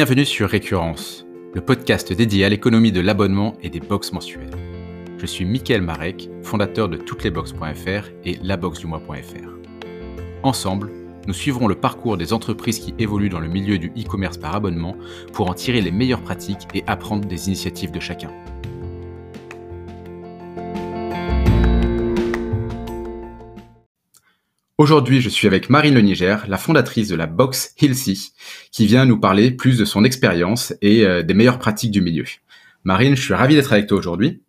Bienvenue sur Récurrence, le podcast dédié à l'économie de l'abonnement et des box mensuelles. Je suis Mickaël Marek, fondateur de touteslesbox.fr et laboxdumois.fr. Ensemble, nous suivrons le parcours des entreprises qui évoluent dans le milieu du e-commerce par abonnement pour en tirer les meilleures pratiques et apprendre des initiatives de chacun. Aujourd'hui, je suis avec Marine Le Niger, la fondatrice de la box Hilsey, qui vient nous parler plus de son expérience et euh, des meilleures pratiques du milieu. Marine, je suis ravi d'être avec toi aujourd'hui.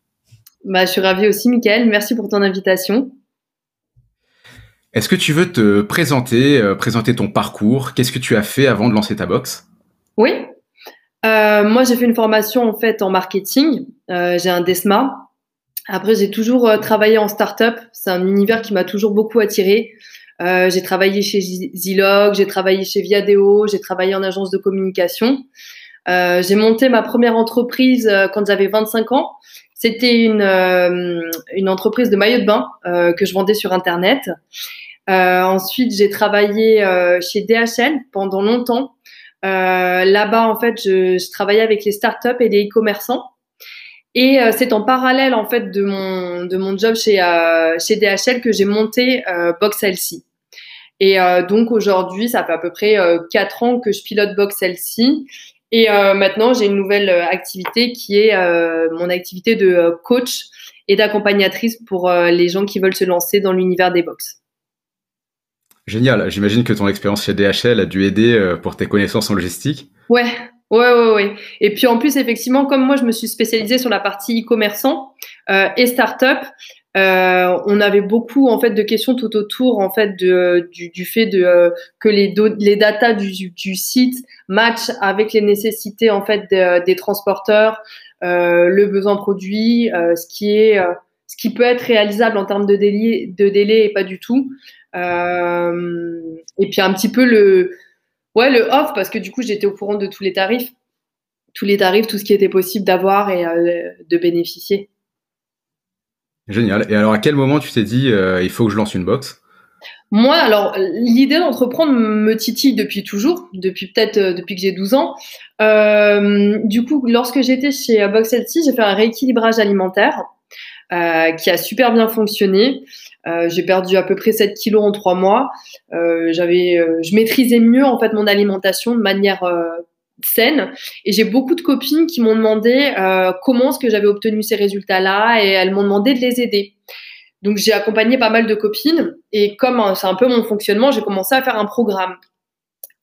Bah, je suis ravie aussi, Mickaël. Merci pour ton invitation. Est-ce que tu veux te présenter, euh, présenter ton parcours? Qu'est-ce que tu as fait avant de lancer ta box? Oui. Euh, moi, j'ai fait une formation en fait en marketing. j'ai un DESMA. Après, j'ai toujours travaillé en start-up. C'est un univers qui m'a toujours beaucoup attiré. Euh, j'ai travaillé chez Zilog, j'ai travaillé chez Viadeo, j'ai travaillé en agence de communication. Euh, j'ai monté ma première entreprise euh, quand j'avais 25 ans. C'était une, une entreprise de maillots de bain que je vendais sur Internet. ensuite, j'ai travaillé chez DHL pendant longtemps. Là-bas, en fait, je, je, travaillais avec les startups et les e-commerçants. Et c'est en parallèle en fait de mon de mon job chez chez DHL que j'ai monté Box LC. Et euh, donc aujourd'hui, ça fait à peu près euh, quatre ans que je pilote Box celle-ci. Et euh, maintenant, j'ai une nouvelle activité qui est mon activité de coach et d'accompagnatrice pour les gens qui veulent se lancer dans l'univers des box. Génial. J'imagine que ton expérience chez DHL a dû aider pour tes connaissances en logistique. Ouais, ouais, ouais, ouais. Et puis en plus, effectivement, comme moi, je me suis spécialisée sur la partie e-commerçant euh, et start-up, euh, on avait beaucoup en fait de questions tout autour en fait de, du, du fait de euh, que les les datas du, du, site matchent avec les nécessités en fait des transporteurs, euh, le besoin produit, euh, ce qui est ce qui peut être réalisable en termes de délai, de délai et pas du tout. et puis un petit peu le ouais le off parce que du coup j'étais au courant de tous les tarifs, tous les tarifs, tout ce qui était possible d'avoir et de bénéficier. Génial. Et alors, à quel moment tu t'es dit, euh, il faut que je lance une box? Moi, alors, l'idée d'entreprendre me titille depuis toujours, depuis peut-être euh, depuis que j'ai 12 ans. Euh, du coup, lorsque j'étais chez Box Healthy, j'ai fait un rééquilibrage alimentaire qui a super bien fonctionné. j'ai perdu à peu près 7 kilos en 3 mois. j'avais, je maîtrisais mieux en fait mon alimentation de manière saine. Et j'ai beaucoup de copines qui m'ont demandé euh, comment est-ce que j'avais obtenu ces résultats-là et elles m'ont demandé de les aider. Donc j'ai accompagné pas mal de copines et comme euh, c'est un peu mon fonctionnement, j'ai commencé à faire un programme.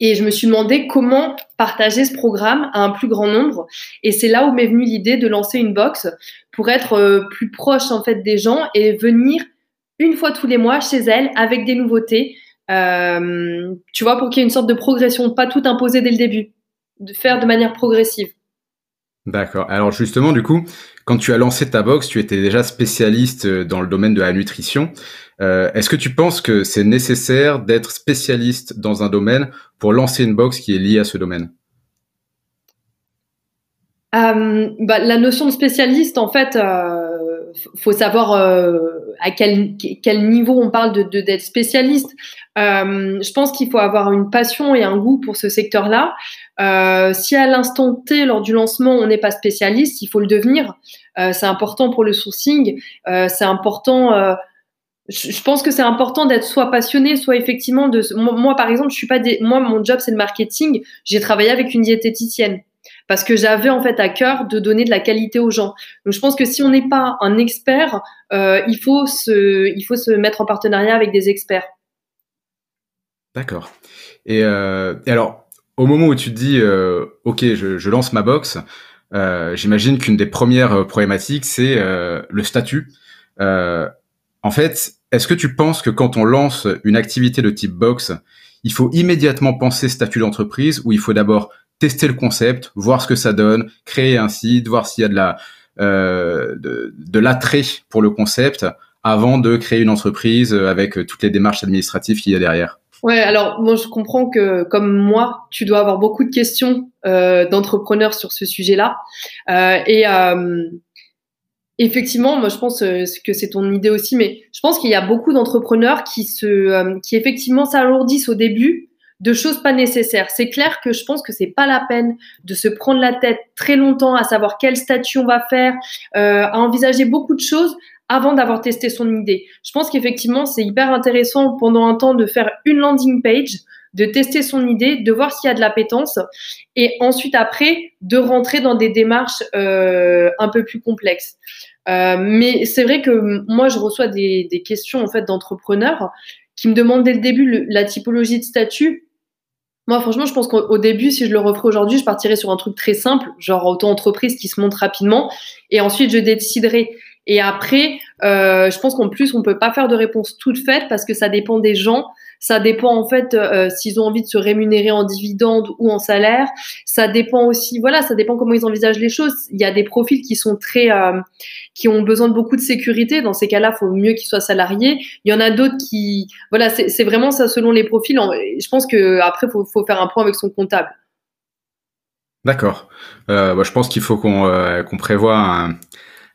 Et je me suis demandé comment partager ce programme à un plus grand nombre. Et c'est là où m'est venue l'idée de lancer une box pour être euh, plus proche en fait des gens et venir une fois tous les mois chez elles avec des nouveautés. Euh, tu vois, pour qu'il y ait une sorte de progression, pas tout imposer dès le début de faire de manière progressive. D'accord. Alors justement, du coup, quand tu as lancé ta box, tu étais déjà spécialiste euh, dans le domaine de la nutrition. Euh, Est-ce que tu penses que c'est nécessaire d'être spécialiste dans un domaine pour lancer une box qui est liée à ce domaine? Euh, bah, La notion de spécialiste, en fait, euh, faut savoir euh, à quel, quel niveau on parle de d'être spécialiste. Euh, je pense qu'il faut avoir une passion et un goût pour ce secteur-là. Euh, si à l'instant T, lors du lancement, on n'est pas spécialiste, il faut le devenir. Euh, c'est important pour le sourcing. C'est important. Je pense que c'est important d'être soit passionné, soit effectivement de. Moi, par exemple, je suis pas des. Moi, mon job c'est le marketing. J'ai travaillé avec une diététicienne parce que j'avais en fait à cœur de donner de la qualité aux gens. Donc, je pense que si on n'est pas un expert, il faut se, il faut se mettre en partenariat avec des experts. D'accord. Et, euh, alors, au moment où tu te dis, euh, ok, je, je, lance ma box, euh, j'imagine qu'une des premières euh, problématiques, c'est euh, le statut. Euh, en fait, est-ce que tu penses que quand on lance une activité de type box, il faut immédiatement penser statut d'entreprise ou il faut d'abord tester le concept, voir ce que ça donne, créer un site, voir s'il y a de la de, de l'attrait pour le concept avant de créer une entreprise avec toutes les démarches administratives qu'il y a derrière Ouais, alors moi je comprends que comme moi, tu dois avoir beaucoup de questions euh, d'entrepreneurs sur ce sujet-là. Euh, et euh, effectivement, moi je pense euh, que c'est ton idée aussi, mais je pense qu'il y a beaucoup d'entrepreneurs qui se, euh, qui effectivement s'alourdissent au début de choses pas nécessaires. C'est clair que je pense que c'est pas la peine de se prendre la tête très longtemps à savoir quel statut on va faire, euh, à envisager beaucoup de choses avant d'avoir testé son idée. Je pense qu'effectivement, c'est hyper intéressant pendant un temps de faire une landing page, de tester son idée, de voir s'il y a de l'appétence et ensuite après de rentrer dans des démarches euh, un peu plus complexes. Euh, mais c'est vrai que moi, je reçois des, des questions en fait d'entrepreneurs qui me demandent dès le début la typologie de statut. Moi, franchement, je pense qu'au début, si je le referais aujourd'hui, je partirais sur un truc très simple, genre auto-entreprise qui se monte rapidement, et ensuite je déciderai. Et après, euh, je pense qu'en plus, on peut pas faire de réponse toute faite parce que ça dépend des gens. Ça dépend en fait euh, s'ils ont envie de se rémunérer en dividende ou en salaire. Ça dépend aussi, voilà, ça dépend comment ils envisagent les choses. Il y a des profils qui sont très, euh, qui ont besoin de beaucoup de sécurité. Dans ces cas-là, il faut mieux qu'ils soient salariés. Il y en a d'autres qui, voilà, c'est vraiment ça selon les profils. Je pense que après, faut, faut faire un point avec son comptable. D'accord. Euh, bah, je pense qu'il faut qu'on euh, un,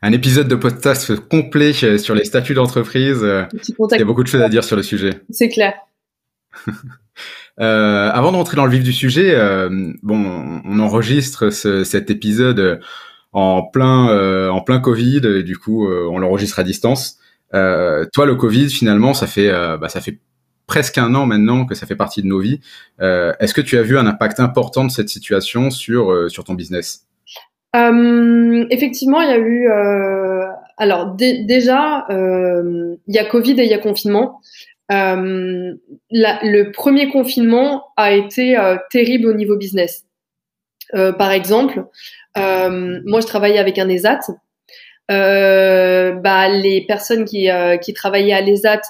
un épisode de podcast complet sur les statuts d'entreprise. Il y a beaucoup de choses à dire sur le sujet. C'est clair. euh, avant d'entrer dans le vif du sujet, euh, bon, on enregistre ce, cet épisode en plein euh, en plein Covid, et du coup, euh, on l'enregistre à distance. Euh, toi, le Covid, finalement, ça fait bah, ça fait presque un an maintenant que ça fait partie de nos vies. Est-ce que tu as vu un impact important de cette situation sur sur ton business? Euh, effectivement, il y a eu. Euh, alors déjà, euh, il y a Covid et il y a confinement. Euh, le premier confinement a été euh, terrible au niveau business. Euh, par exemple, moi, je travaillais avec un ESAT. bah, les personnes qui, qui travaillaient à l'ESAT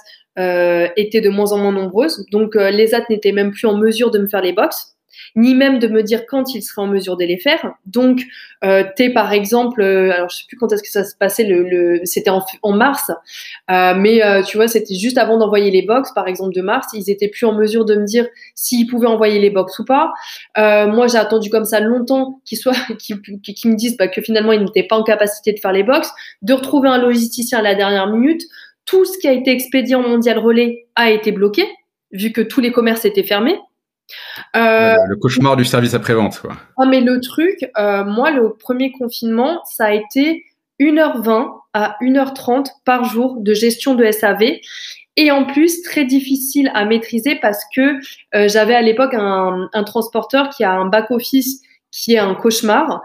étaient de moins en moins nombreuses. Donc, l'ESAT n'était même plus en mesure de me faire les box ni même de me dire quand il serait en mesure de les faire. Donc, euh, es par exemple, euh, alors je sais plus quand est-ce que ça se passait, le, le c'était en, en, mars, euh, mais euh, tu vois, c'était juste avant d'envoyer les box, par exemple de mars, ils étaient plus en mesure de me dire s'ils pouvaient envoyer les box ou pas. Euh, moi, j'ai attendu comme ça longtemps qu'ils soient, qu'ils me disent bah, que finalement ils n'étaient pas en capacité de faire les box, de retrouver un logisticien à la dernière minute. Tout ce qui a été expédié en mondial relais a été bloqué, vu que tous les commerces étaient fermés. Euh, le cauchemar du service après-vente, quoi. Ah, mais le truc, euh, moi, le premier confinement, ça a été 1h20 à 1h30 par jour de gestion de SAV. Et en plus, très difficile à maîtriser parce que euh, j'avais à l'époque un, un, transporteur qui a un back-office qui est un cauchemar.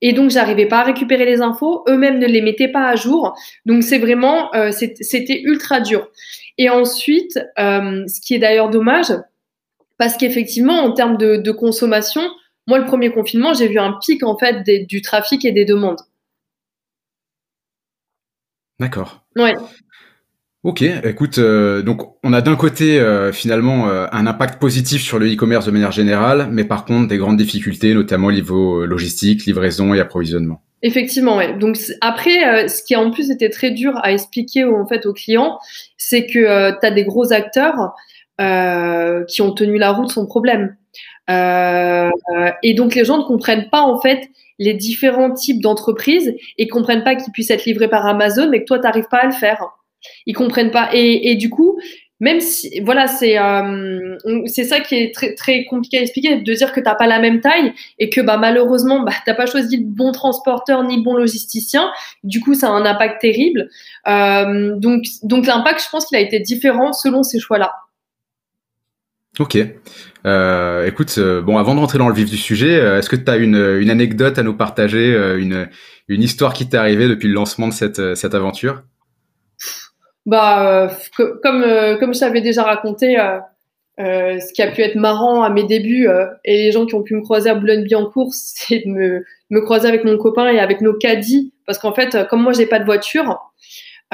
Et donc, j'arrivais pas à récupérer les infos. Eux-mêmes ne les mettaient pas à jour. Donc, c'est vraiment, c'était ultra dur. Et ensuite, ce qui est d'ailleurs dommage, parce qu'effectivement, en termes de, consommation, moi, le premier confinement, j'ai vu un pic en fait du trafic et des demandes. D'accord. Ouais. Ok, écoute, euh, donc on a d'un côté euh, finalement euh, un impact positif sur le e-commerce de manière générale, mais par contre des grandes difficultés, notamment au niveau logistique, livraison et approvisionnement. Effectivement, ouais. Donc après, ce qui en plus était très dur à expliquer en fait aux clients, c'est que tu as des gros acteurs euh, qui ont tenu la route sans problème. Euh, et donc les gens ne comprennent pas en fait les différents types d'entreprises et comprennent pas qu'ils puissent être livrés par Amazon, mais que toi t'arrives pas à le faire. Ils comprennent pas. Et, et du coup, même si voilà, c'est euh, c'est ça qui est très très compliqué à expliquer, de dire que t'as pas la même taille et que bah malheureusement bah t'as pas choisi le bon transporteur ni le bon logisticien. Du coup, ça a un impact terrible. Euh, donc donc l'impact, je pense qu'il a été différent selon ces choix-là. Ok. Euh, écoute, euh, bon, avant de rentrer dans le vif du sujet, euh, est-ce que tu as une, anecdote à nous partager, une, une histoire qui t'est arrivée depuis le lancement de cette, cette aventure? Bah, comme, comme je t'avais déjà raconté, ce qui a pu être marrant à mes débuts et les gens qui ont pu me croiser à Boulogne-Billancourt, c'est de me, me croiser avec mon copain et avec nos caddies, parce qu'en fait, comme moi j'ai pas de voiture,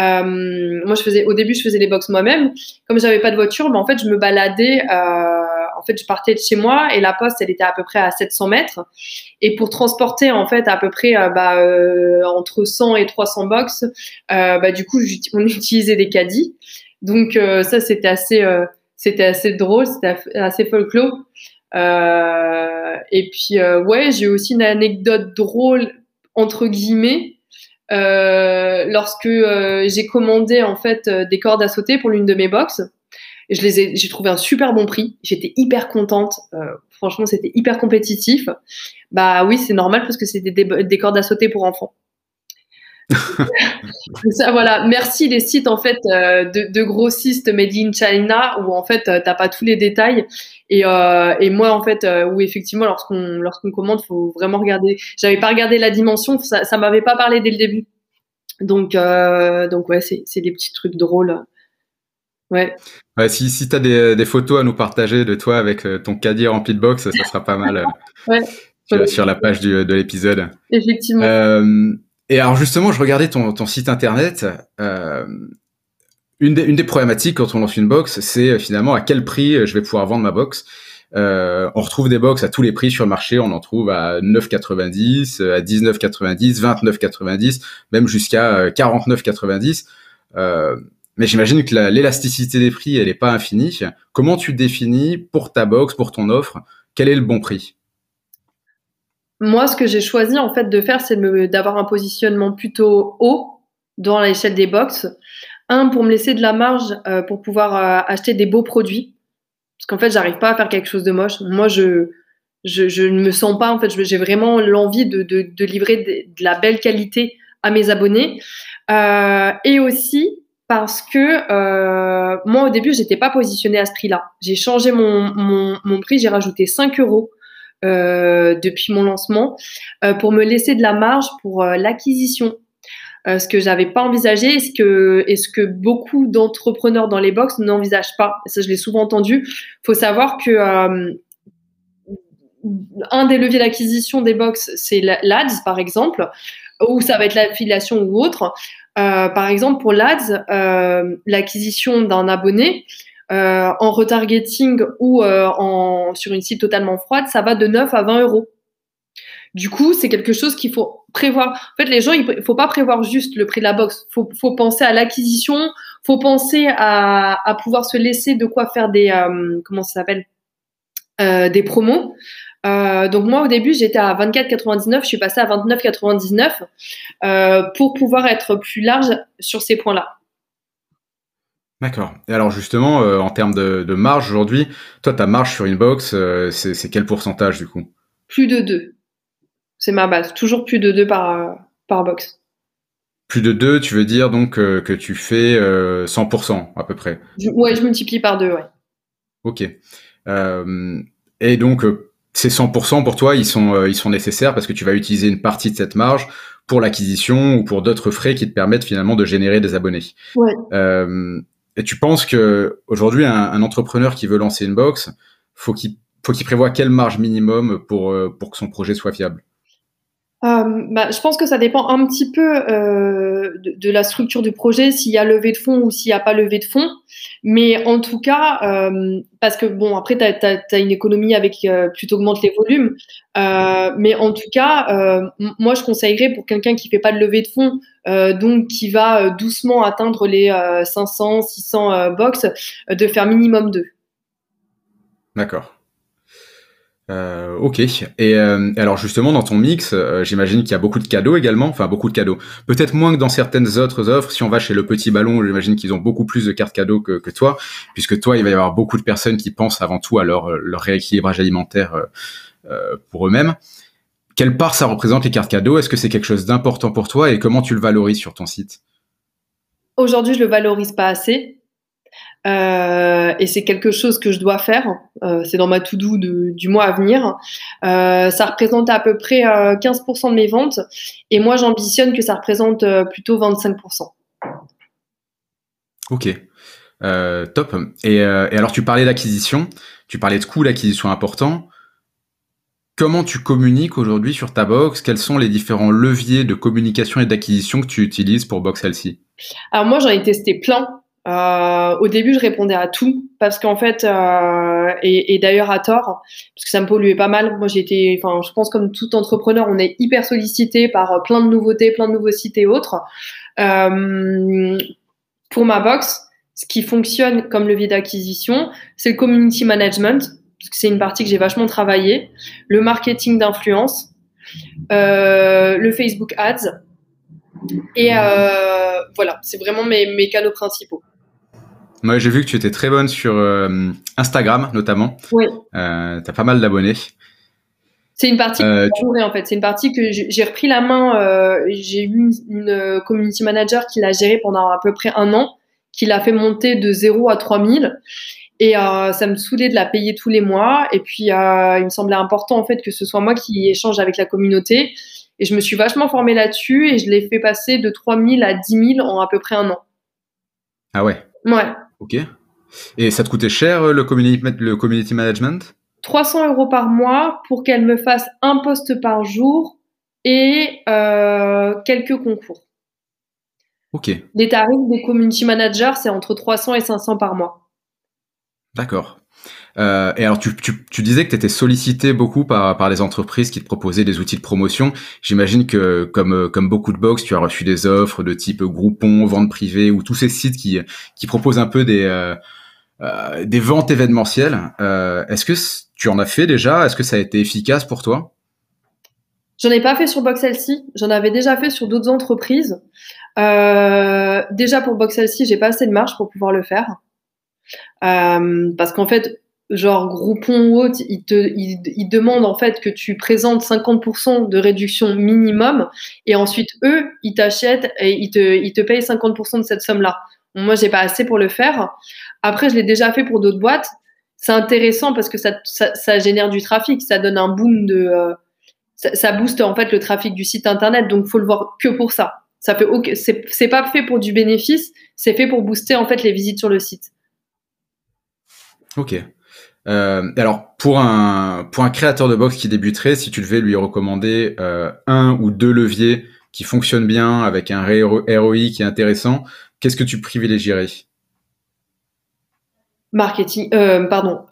euh, moi, je faisais, au début, je faisais les box moi-même. Comme j'avais pas de voiture, mais en fait, je me baladais. Euh, en fait, je partais de chez moi et la poste, elle était à peu près à 700 mètres. Et pour transporter, en fait, à peu près euh, bah, euh, entre 100 et 300 box, euh, bah, du coup, on utilisait des caddies. Donc ça, c'était assez, c'était assez drôle, c'était assez folklore. et puis, ouais, j'ai aussi une anecdote drôle entre guillemets euh, lorsque euh, j'ai commandé en fait euh, des cordes à sauter pour l'une de mes box. je les ai, j'ai trouvé un super bon prix. J'étais hyper contente. Euh, franchement, c'était hyper compétitif. Bah oui, c'est normal parce que c'était des, des cordes à sauter pour enfants. ça, voilà. Merci les sites en fait euh, de, de, grossistes made in China où en fait euh, t'as pas tous les détails et, euh, et moi en fait euh, où effectivement lorsqu'on lorsqu'on commande faut vraiment regarder. J'avais pas regardé la dimension, ça, ça m'avait pas parlé dès le début. Donc euh, donc ouais c'est des petits trucs drôles. Ouais. ouais si si t'as des, des photos à nous partager de toi avec ton caddie rempli de box, ça sera pas mal. ouais. Sur, sur, la page du, de l'épisode. Effectivement. Et alors justement, je regardais ton, ton site internet. Une, des, problématiques quand on lance une box, c'est euh, finalement à quel prix euh, je vais pouvoir vendre ma box. Euh, on retrouve des box à tous les prix sur le marché. On en trouve à 9,90, à 19,90, 29,90, même jusqu'à 49,90. Euh, mais j'imagine que l'élasticité des prix, elle n'est pas infinie. Comment tu définis pour ta box, pour ton offre, quel est le bon prix? Moi, ce que j'ai choisi en fait de faire, c'est d'avoir un positionnement plutôt haut dans l'échelle des box. Un, pour me laisser de la marge euh, pour pouvoir euh, acheter des beaux produits. Parce qu'en fait, j'arrive pas à faire quelque chose de moche. Moi, je, je, je ne me sens pas, en fait, j'ai vraiment l'envie de, livrer de, la belle qualité à mes abonnés. Euh, et aussi parce que moi, au début, j'étais pas positionnée à ce prix-là. J'ai changé mon, mon, prix, j'ai rajouté 5 euros depuis mon lancement pour me laisser de la marge pour euh, ce que j'avais pas envisagé et ce que, beaucoup d'entrepreneurs dans les box n'envisagent pas. Ça, je l'ai souvent entendu. faut savoir que un des leviers d'acquisition des box, c'est l'ADS, par exemple, ou ça va être l'affiliation ou autre. Euh, par exemple, pour l'ADS, euh, l'acquisition d'un abonné, euh, en retargeting ou euh, en, sur une site totalement froide, ça va de 9 à 20 euros. Du coup, c'est quelque chose qu'il faut prévoir. En fait, les gens, il faut pas prévoir juste le prix de la box. Faut, faut penser à l'acquisition. Faut penser à, à, pouvoir se laisser de quoi faire des euh, comment ça s'appelle euh, des promos. Euh, donc moi au début j'étais à 24,99, je suis passée à 29,99 euh, pour pouvoir être plus large sur ces points-là. D'accord. Et alors justement, euh, en termes de, marge aujourd'hui, toi, ta marge sur une box, euh, c'est quel pourcentage du coup? Plus de 2. C'est ma base. Toujours plus de 2 par, par box. Plus de 2, tu veux dire donc euh, que tu fais 100% à peu près Ouais, je multiplie par 2, ouais. Ok. et donc, ces 100% pour toi, ils sont, ils sont nécessaires parce que tu vas utiliser une partie de cette marge pour l'acquisition ou pour d'autres frais qui te permettent finalement de générer des abonnés. Ouais. Et tu penses que aujourd'hui, un, un, entrepreneur qui veut lancer une box, faut qu'il faut qu'il prévoit quelle marge minimum pour euh, pour que son projet soit fiable? Euh, bah, je pense que ça dépend un petit peu euh, de, la structure du projet, s'il y a levé de fonds ou s'il n'y a pas levé de fonds. Mais en tout cas, euh, parce que bon, après, tu as, une économie avec plus augmente les volumes. Mais en tout cas, moi, je conseillerais pour quelqu'un qui fait pas de levée de fonds, donc qui va doucement atteindre les 500, 600 box, de faire minimum deux. D'accord. Euh, ok. Et euh, alors justement dans ton mix, euh, j'imagine qu'il y a beaucoup de cadeaux également, enfin beaucoup de cadeaux. Peut-être moins que dans certaines autres offres. Si on va chez le Petit Ballon, j'imagine qu'ils ont beaucoup plus de cartes cadeaux que, que, toi, puisque toi, il va y avoir beaucoup de personnes qui pensent avant tout à leur, leur rééquilibrage alimentaire euh, pour eux-mêmes. Quelle part ça représente les cartes cadeaux? Est-ce que c'est quelque chose d'important pour toi? Et comment tu le valorises sur ton site? Aujourd'hui, je le valorise pas assez. Euh, et c'est quelque chose que je dois faire. Euh, c'est dans ma to-do du mois à venir. Euh, ça représente à peu près 15% euh, de mes ventes. Et moi, j'ambitionne que ça représente plutôt 25%. Ok. top. Et, et, alors, tu parlais d'acquisition. Tu parlais de coûts d'acquisition importants. Comment tu communiques aujourd'hui sur ta box? Quels sont les différents leviers de communication et d'acquisition que tu utilises pour Box Healthy? Alors moi, j'en ai testé plein. Euh, au début, je répondais à tout parce qu'en fait, euh, et, et d'ailleurs à tort, parce que ça me polluait pas mal. Moi, j'étais, enfin, je pense comme tout entrepreneur, on est hyper sollicité par plein de nouveautés, plein de nouveaux sites et autres. Euh, pour ma box, ce qui fonctionne comme levier d'acquisition, c'est le community management, parce que c'est une partie que j'ai vachement travaillé, le marketing d'influence, euh, le Facebook Ads. Et euh, voilà, c'est vraiment mes, mes canaux principaux. Moi, j'ai vu que tu étais très bonne sur Instagram, notamment. Oui. Euh, tu as pas mal d'abonnés. C'est une partie euh, en fait. C'est une partie que j'ai repris la main. Euh, j'ai eu une, une, community manager qui l'a gérée pendant à peu près un an, qui l'a fait monter de 0 à 3000. Et euh, ça me saoulait de la payer tous les mois. Et puis, euh, il me semblait important en fait que ce soit moi qui échange avec la communauté. Et je me suis vachement formée là-dessus et je l'ai fait passer de 3000 à 10 000 en à peu près un an. Ah ouais Ouais. Ok. Et ça te coûtait cher le community, le community management? 300 euros par mois pour qu'elle me fasse un poste par jour et euh, quelques concours. Ok. Les tarifs des community managers, c'est entre 300 et 500 par mois. D'accord. Euh, et alors, tu, tu, tu disais que tu étais sollicité beaucoup par, par les entreprises qui te proposaient des outils de promotion. J'imagine que, comme, comme beaucoup de box, tu as reçu des offres de type Groupon, vente privée ou tous ces sites qui, qui proposent un peu des, euh, euh, des ventes événementielles. Euh, est-ce que tu en as fait déjà? Est-ce que ça a été efficace pour toi? J'en ai pas fait sur BoxLC, j'en avais déjà fait sur d'autres entreprises. Euh, déjà pour BoxLC, j'ai pas assez de marge pour pouvoir le faire. Parce qu'en fait, genre Groupon ou autre, ils te ils, demandent en fait que tu présentes 50% de réduction minimum et ensuite eux, ils t'achètent et ils te, ils te payent 50% de cette somme-là. Moi, j'ai pas assez pour le faire. Après, je l'ai déjà fait pour d'autres boîtes. C'est intéressant parce que ça, ça, génère du trafic, ça donne un boom de, euh, ça, booste en fait le trafic du site internet. Donc, faut le voir que pour ça. Ça fait, c'est pas fait pour du bénéfice, c'est fait pour booster en fait les visites sur le site. Ok. Euh, alors pour un pour un créateur de box qui débuterait, si tu devais lui recommander euh, un ou deux leviers qui fonctionnent bien avec un ROI qui est intéressant, qu'est-ce que tu privilégierais? Marketing, euh, pardon,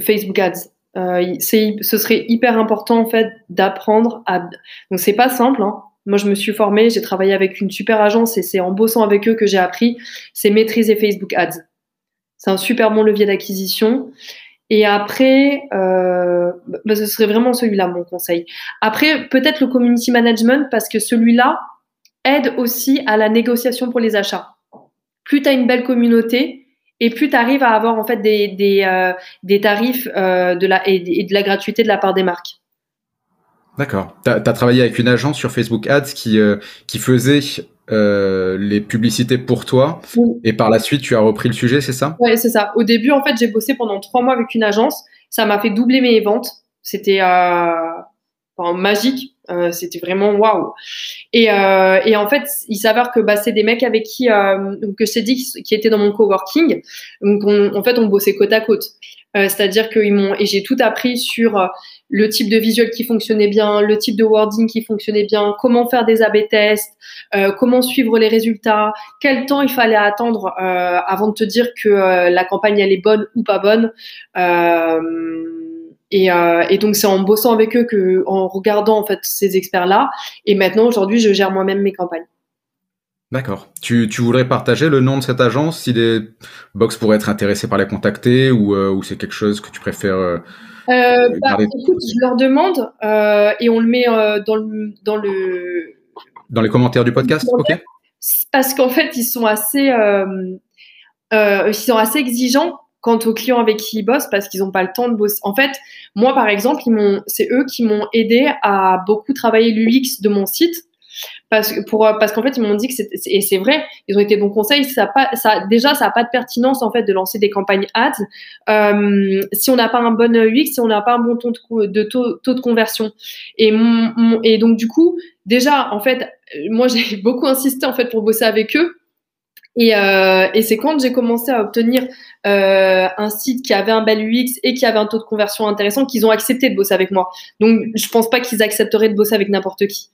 Facebook Ads. Ce serait hyper important en fait d'apprendre à. Donc c'est pas simple. Hein. Moi, je me suis formée, j'ai travaillé avec une super agence et c'est en bossant avec eux que j'ai appris. C'est maîtriser Facebook Ads. C'est un super bon levier d'acquisition. Et après, euh, bah, ce serait vraiment celui-là mon conseil. Après, peut-être le community management parce que celui-là, aide aussi à la négociation pour les achats. Plus tu as une belle communauté et plus tu arrives à avoir en fait des, euh, tarifs euh, et, de la gratuité de la part des marques. D'accord. Tu as, travaillé avec une agence sur Facebook Ads qui, qui faisait les publicités pour toi et par la suite tu as repris le sujet, c'est ça? Oui, c'est ça. Au début, en fait, j'ai bossé pendant trois mois avec une agence. Ça m'a fait doubler mes ventes. C'était magique. Euh, c'était vraiment waouh. Et, euh, et, en fait, il s'avère que bah, c'est des mecs avec qui euh, que je t'ai dit qui étaient dans mon coworking. Donc en fait, on bossait côte à côte. Euh, c'est-à-dire qu'ils m'ont et j'ai tout appris sur euh, le type de visuel qui fonctionnait bien, le type de wording qui fonctionnait bien, comment faire des A/B tests, comment suivre les résultats, quel temps il fallait attendre avant de te dire que la campagne elle est bonne ou pas bonne. Euh, et, donc c'est en bossant avec eux que, en regardant en fait ces experts-là. Et maintenant aujourd'hui, je gère moi-même mes campagnes. D'accord. Tu, voudrais partager le nom de cette agence si des box pourraient être intéressés par les contacter ou, euh, c'est quelque chose que tu préfères euh, bah, écoute, je leur demande et on le met dans le dans le dans les commentaires du podcast. Ok. Parce qu'en fait, ils sont assez ils sont assez exigeants quant aux clients avec qui ils bossent parce qu'ils n'ont pas le temps de bosser. En fait, moi, par exemple, ils m'ont, c'est eux qui m'ont aidé à beaucoup travailler l'UX de mon site. Parce, pour, parce qu'en fait, ils m'ont dit que c'est, et c'est vrai, ils ont été bons conseils. Ça pas, ça, déjà, ça n'a pas de pertinence en fait de lancer des campagnes ads euh, si on n'a pas un bon UX, si on n'a pas un bon taux de, taux, taux, de conversion. Et, et donc, du coup, déjà, en fait, moi, j'ai beaucoup insisté en fait pour bosser avec eux et, euh, et c'est quand j'ai commencé à obtenir euh, un site qui avait un bel UX et qui avait un taux de conversion intéressant qu'ils ont accepté de bosser avec moi. Donc, je pense pas qu'ils accepteraient de bosser avec n'importe qui.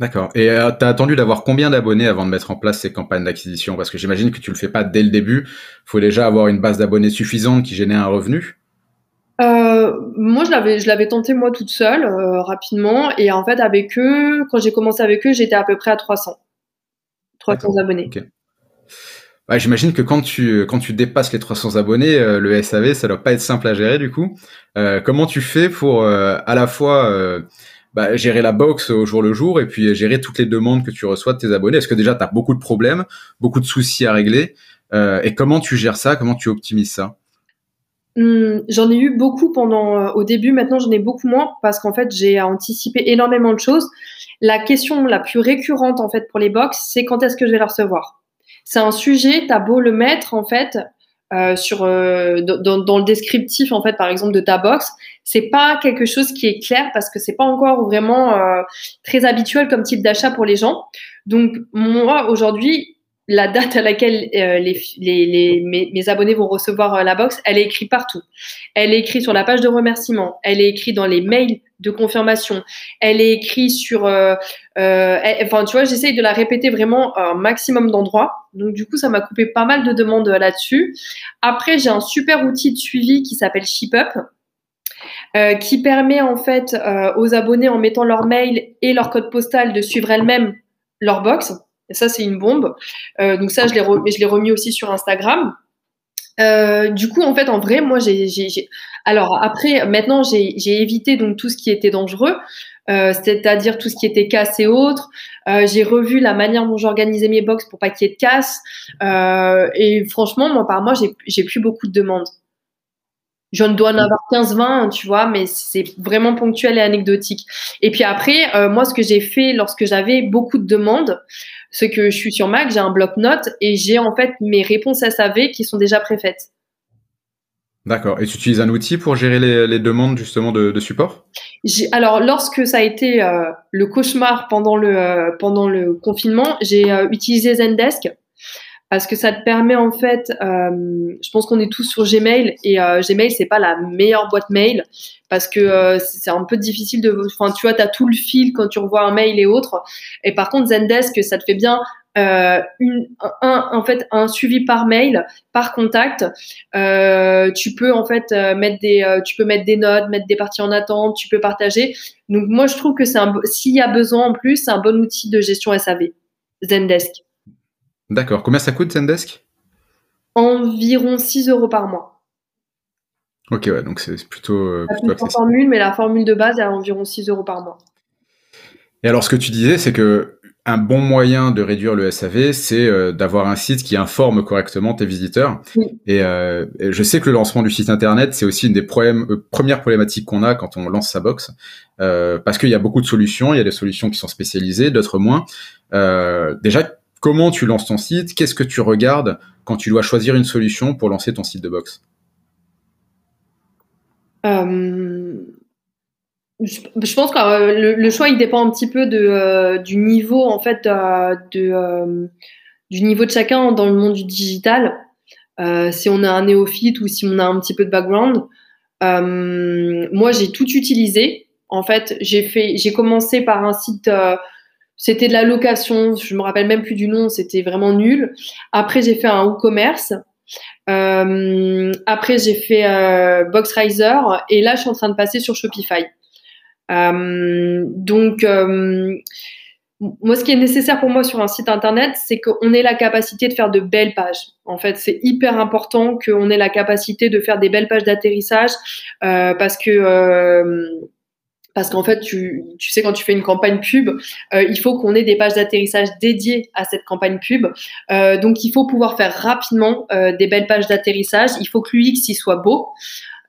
D'accord. Et euh, tu as attendu d'avoir combien d'abonnés avant de mettre en place ces campagnes d'acquisition? Parce que j'imagine que tu le fais pas dès le début. Il faut déjà avoir une base d'abonnés suffisante qui génère un revenu? Euh, moi, je l'avais, je l'avais tenté moi toute seule, euh, rapidement. Et en fait, avec eux, quand j'ai commencé avec eux, j'étais à peu près à 300. 300 abonnés. Okay. J'imagine que quand tu, quand tu dépasses les 300 abonnés, euh, le SAV, ça doit pas être simple à gérer du coup. Euh, comment tu fais pour euh, à la fois bah, gérer la box au jour le jour et puis gérer toutes les demandes que tu reçois de tes abonnés Est-ce que déjà tu as beaucoup de problèmes, beaucoup de soucis à régler Et comment tu gères ça Comment tu optimises ça? Hum, j'en ai eu beaucoup pendant euh, au début. Maintenant, j'en ai beaucoup moins parce qu'en fait, j'ai anticipé énormément de choses. La question la plus récurrente en fait pour les box, c'est quand est-ce que je vais la recevoir? C'est un sujet. T'as beau le mettre en fait euh, sur euh, dans, dans, le descriptif en fait par exemple de ta box, c'est pas quelque chose qui est clair parce que c'est pas encore vraiment euh, très habituel comme type d'achat pour les gens. Donc moi aujourd'hui, la date à laquelle euh, les, mes, abonnés vont recevoir euh, la box, elle est écrite partout. Elle est écrite sur la page de remerciement, elle est écrite dans les mails de confirmation, elle est écrite sur... Euh, enfin, tu vois, j'essaye de la répéter vraiment un maximum d'endroits. Donc, du coup, ça m'a coupé pas mal de demandes là-dessus. Après, j'ai un super outil de suivi qui s'appelle ShipUp. qui permet en fait aux abonnés en mettant leur mail et leur code postal de suivre elles-mêmes leur box. Et ça, c'est une bombe. Euh, donc ça, je l'ai, je l'ai remis aussi sur Instagram. Euh, du coup, en fait, en vrai, moi, j'ai, j'ai, alors après, maintenant, j'ai, j'ai évité donc tout ce qui était dangereux, euh, c'est-à-dire tout ce qui était casse et autres. Euh, j'ai revu la manière dont j'organisais mes box pour pas qu'il y ait de casse. Euh, et franchement, moi, par moi, j'ai, j'ai plus beaucoup de demandes. J'en dois en avoir 15-20, tu vois, mais c'est vraiment ponctuel et anecdotique. Et puis après, euh, moi, ce que j'ai fait lorsque j'avais beaucoup de demandes, c'est que je suis sur Mac, j'ai un bloc-notes et j'ai en fait mes réponses SAV qui sont déjà préfaites. D'accord. Et tu utilises un outil pour gérer les, demandes justement de, support? Alors, lorsque ça a été euh, le cauchemar pendant le, euh, pendant le confinement, j'ai utilisé Zendesk parce que ça te permet en fait, euh, je pense qu'on est tous sur Gmail et euh, Gmail c'est pas la meilleure boîte mail parce que euh, c'est un peu difficile de, enfin tu vois, tu as tout le fil quand tu revois un mail et autres. Et par contre Zendesk ça te fait bien une, un, en fait un suivi par mail, par contact. tu peux en fait mettre des, tu peux mettre des notes, mettre des parties en attente, tu peux partager. Donc moi je trouve que c'est un, s'il y a besoin en plus, c'est un bon outil de gestion SAV, Zendesk. D'accord. Combien ça coûte Zendesk? Environ 6 euros par mois. Ok, ouais, donc c'est plutôt. Euh, plutôt formule, mais la formule de base est à environ 6 euros par mois. Et alors, ce que tu disais, c'est que un bon moyen de réduire le SAV, c'est euh, d'avoir un site qui informe correctement tes visiteurs. Euh, et, je sais que le lancement du site internet, c'est aussi une des problèmes, premières problématiques qu'on a quand on lance sa box, parce qu'il y a beaucoup de solutions. Il y a des solutions qui sont spécialisées, d'autres moins. déjà, Comment tu lances ton site? Qu'est-ce que tu regardes quand tu dois choisir une solution pour lancer ton site de box euh, je, pense que euh, le, choix il dépend un petit peu euh, du niveau en fait de, du niveau de chacun dans le monde du digital. si on a un néophyte ou si on a un petit peu de background. moi j'ai tout utilisé. En fait j'ai commencé par un site c'était de la location, je me rappelle même plus du nom, c'était vraiment nul. Après, j'ai fait un e-commerce. Euh, après, j'ai fait euh, Boxriser et là, je suis en train de passer sur Shopify. Euh, donc, euh, moi, ce qui est nécessaire pour moi sur un site internet, c'est qu'on ait la capacité de faire de belles pages. En fait, c'est hyper important qu'on ait la capacité de faire des belles pages d'atterrissage parce que parce qu'en fait, tu, tu, sais, quand tu fais une campagne pub, euh, il faut qu'on ait des pages d'atterrissage dédiées à cette campagne pub. Euh, donc, il faut pouvoir faire rapidement euh, des belles pages d'atterrissage. Il faut que l'UX y soit beau.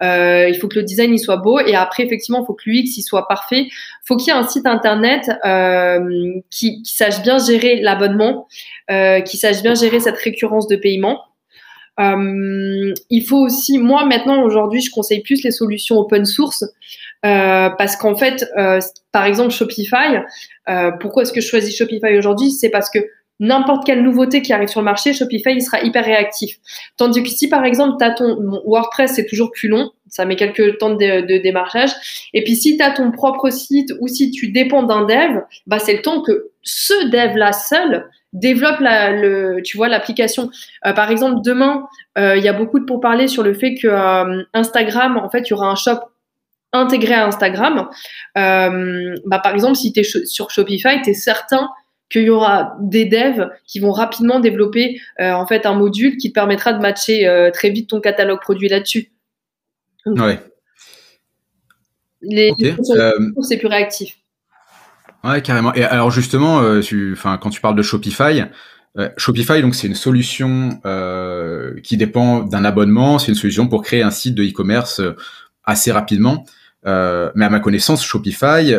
Euh, il faut que le design y soit beau. Et après, effectivement, il faut que l'UX y soit parfait. Il faut qu'il y ait un site internet euh, qui, qui, sache bien gérer l'abonnement, euh, qui sache bien gérer cette récurrence de paiement. il faut aussi, moi maintenant aujourd'hui, je conseille plus les solutions open source. Euh, parce qu'en fait, euh, par exemple, Shopify, euh, pourquoi est-ce que je choisis Shopify aujourd'hui? C'est parce que n'importe quelle nouveauté qui arrive sur le marché, Shopify, il sera hyper réactif. Tandis que si, par exemple, tu as ton WordPress, c'est toujours plus long, ça met quelques temps de, démarchage. Et puis, si tu as ton propre site ou si tu dépends d'un dev, bah, c'est le temps que ce dev-là seul développe la, le, tu vois, l'application. par exemple, demain, il y a beaucoup de pourparlers sur le fait que Instagram, en fait, il y aura un shop intégré à Instagram. Euh, bah, par exemple, si tu es sur Shopify, tu es certain qu'il y aura des devs qui vont rapidement développer euh, en fait un module qui te permettra de matcher euh, très vite ton catalogue produit là-dessus. Ouais. Les, c'est plus réactif. Ouais, carrément. Et alors justement, quand tu parles de Shopify, euh, Shopify, donc c'est une solution euh, qui dépend d'un abonnement. C'est une solution pour créer un site de e-commerce euh, assez rapidement. Euh, mais à ma connaissance, Shopify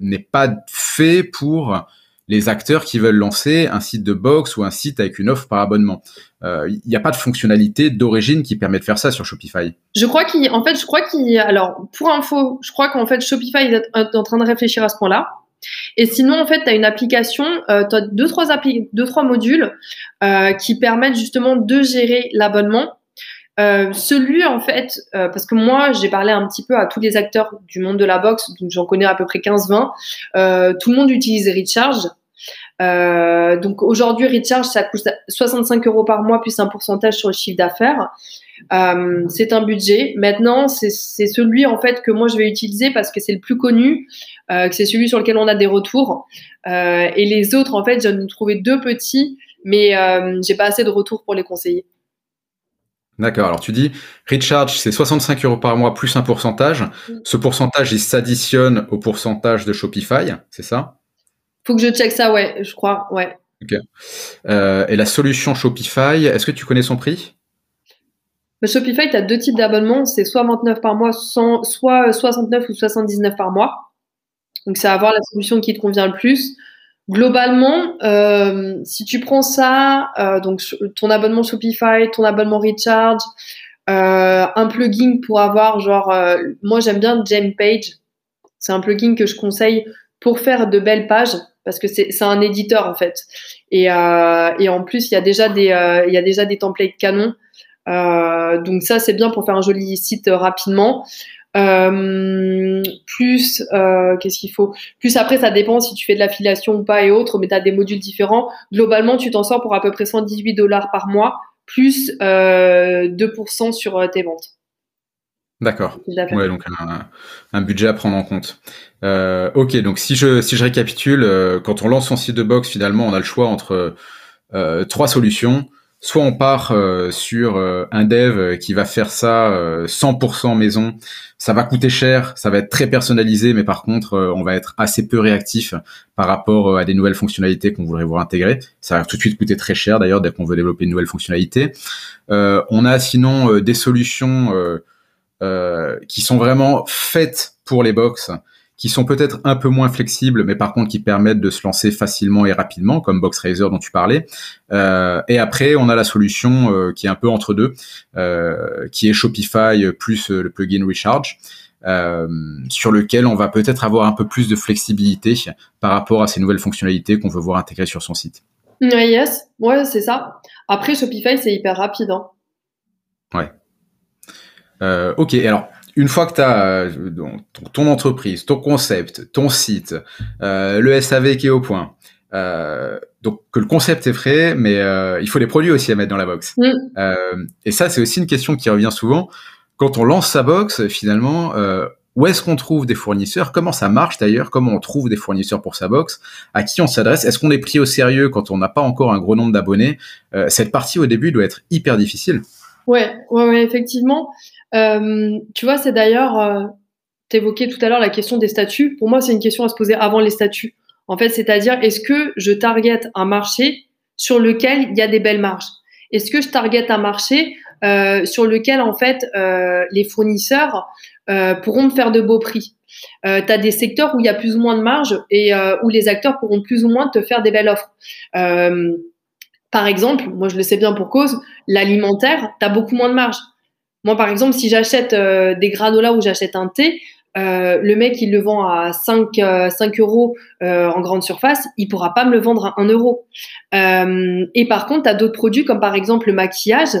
n'est pas fait pour les acteurs qui veulent lancer un site de box ou un site avec une offre par abonnement. Il n'y a pas de fonctionnalité d'origine qui permet de faire ça sur Shopify. Je crois qu'il, en fait, je crois qu'il, alors pour info, je crois qu'en fait Shopify est en train de réfléchir à ce point-là. Et sinon, en fait, tu as une application, euh, tu as deux trois, deux, trois modules euh, qui permettent justement de gérer l'abonnement. Euh, celui, en fait, euh, parce que moi, j'ai parlé un petit peu à tous les acteurs du monde de la boxe, donc j'en connais à peu près 15-20. Euh, tout le monde utilise Recharge. donc aujourd'hui, Recharge, ça coûte 65 euros par mois plus un pourcentage sur le chiffre d'affaires. Euh, c'est un budget. Maintenant, c'est celui en fait que moi je vais utiliser parce que c'est le plus connu, euh, que c'est celui sur lequel on a des retours. Euh, et les autres, en fait, j'en ai trouvé deux petits, mais euh, j'ai pas assez de retours pour les conseiller. D'accord. Alors tu dis recharge, c'est 65 euros par mois plus un pourcentage. Ce pourcentage, il s'additionne au pourcentage de Shopify, c'est ça? Faut que je check ça, ouais, je crois, ouais. Ok. Euh, et la solution Shopify, est-ce que tu connais son prix? Shopify, tu as deux types d'abonnements. C'est soit 29 par mois, soit 69 ou 79 par mois. Donc, c'est avoir la solution qui te convient le plus. Globalement, euh, si tu prends ça, euh, donc ton abonnement Shopify, ton abonnement Recharge, euh, un plugin pour avoir genre, moi j'aime bien Page. C'est un plugin que je conseille pour faire de belles pages parce que c'est un éditeur en fait. Et, en plus, il y a déjà des, il y a déjà des templates canons. Donc ça, c'est bien pour faire un joli site rapidement. Euh, plus, euh, qu'est-ce qu'il faut? Plus après, ça dépend si tu fais de l'affiliation ou pas et autres, mais tu as des modules différents. Globalement, tu t'en sors pour à peu près 118 dollars par mois, plus 2% sur tes ventes. D'accord. Ouais, donc un, budget à prendre en compte. ok, donc si je si je récapitule, quand on lance son site de box, finalement, on a le choix entre trois solutions soit on part euh, sur euh, un dev qui va faire ça 100% euh, maison, ça va coûter cher, ça va être très personnalisé, mais par contre, on va être assez peu réactif par rapport à des nouvelles fonctionnalités qu'on voudrait voir intégrer. Ça va tout de suite coûter très cher d'ailleurs dès qu'on veut développer une nouvelle fonctionnalité. on a sinon des solutions qui sont vraiment faites pour les box qui sont peut-être un peu moins flexibles, mais par contre qui permettent de se lancer facilement et rapidement, comme BoxRaiser dont tu parlais. Euh, et après, on a la solution euh, qui est un peu entre deux, euh, qui est Shopify plus le plugin Recharge. sur lequel on va peut-être avoir un peu plus de flexibilité par rapport à ces nouvelles fonctionnalités qu'on veut voir intégrées sur son site. Yes, ouais, c'est ça. Après, Shopify, c'est hyper rapide. Hein. Ouais. ok, alors une fois que tu as euh, ton entreprise, ton concept, ton site, euh, le SAV qui est au point, euh, donc que le concept est frais, mais il faut des produits aussi à mettre dans la box. Mm. et ça, c'est aussi une question qui revient souvent. Quand on lance sa box, finalement, où est-ce qu'on trouve des fournisseurs? Comment ça marche d'ailleurs? Comment on trouve des fournisseurs pour sa box? À qui on s'adresse? Est-ce qu'on est pris au sérieux quand on n'a pas encore un gros nombre d'abonnés? Cette partie au début doit être hyper difficile. Ouais, ouais, ouais effectivement. Euh, tu vois, c'est d'ailleurs, euh, tu évoquais tout à l'heure la question des statuts. Pour moi, c'est une question à se poser avant les statuts. En fait, c'est-à-dire, est-ce que je target un marché sur lequel il y a des belles marges? Est-ce que je target un marché euh, sur lequel, en fait, euh, les fournisseurs pourront me faire de beaux prix? Euh, tu as des secteurs où il y a plus ou moins de marge et où les acteurs pourront plus ou moins te faire des belles offres. par exemple, moi je le sais bien pour cause, l'alimentaire, tu as beaucoup moins de marge. Moi, par exemple, si j'achète euh, des granolas ou j'achète un thé, euh, le mec, il le vend à 5, 5 euh, euros en grande surface, il pourra pas me le vendre à 1 euro. et par contre, tu as d'autres produits comme par exemple le maquillage,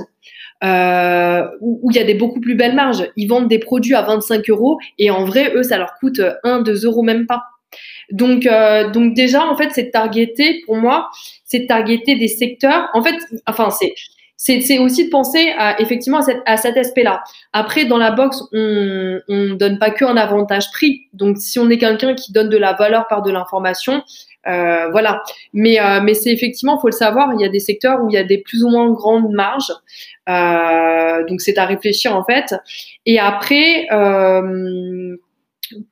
où il y a des beaucoup plus belles marges. Ils vendent des produits à 25 euros et en vrai, eux, ça leur coûte 1, 2 euros même pas. Donc, donc déjà, en fait, c'est de targeter, pour moi, c'est targeter des secteurs. En fait, enfin, c'est c'est aussi de penser à, effectivement à, cet aspect-là. Après, dans la boxe, on ne donne pas que un avantage prix. Donc, si on est quelqu'un qui donne de la valeur par de l'information, euh, voilà. Mais, euh, mais c'est effectivement, faut le savoir, il y a des secteurs où il y a des plus ou moins grandes marges. Euh, donc, c'est à réfléchir en fait. Et après,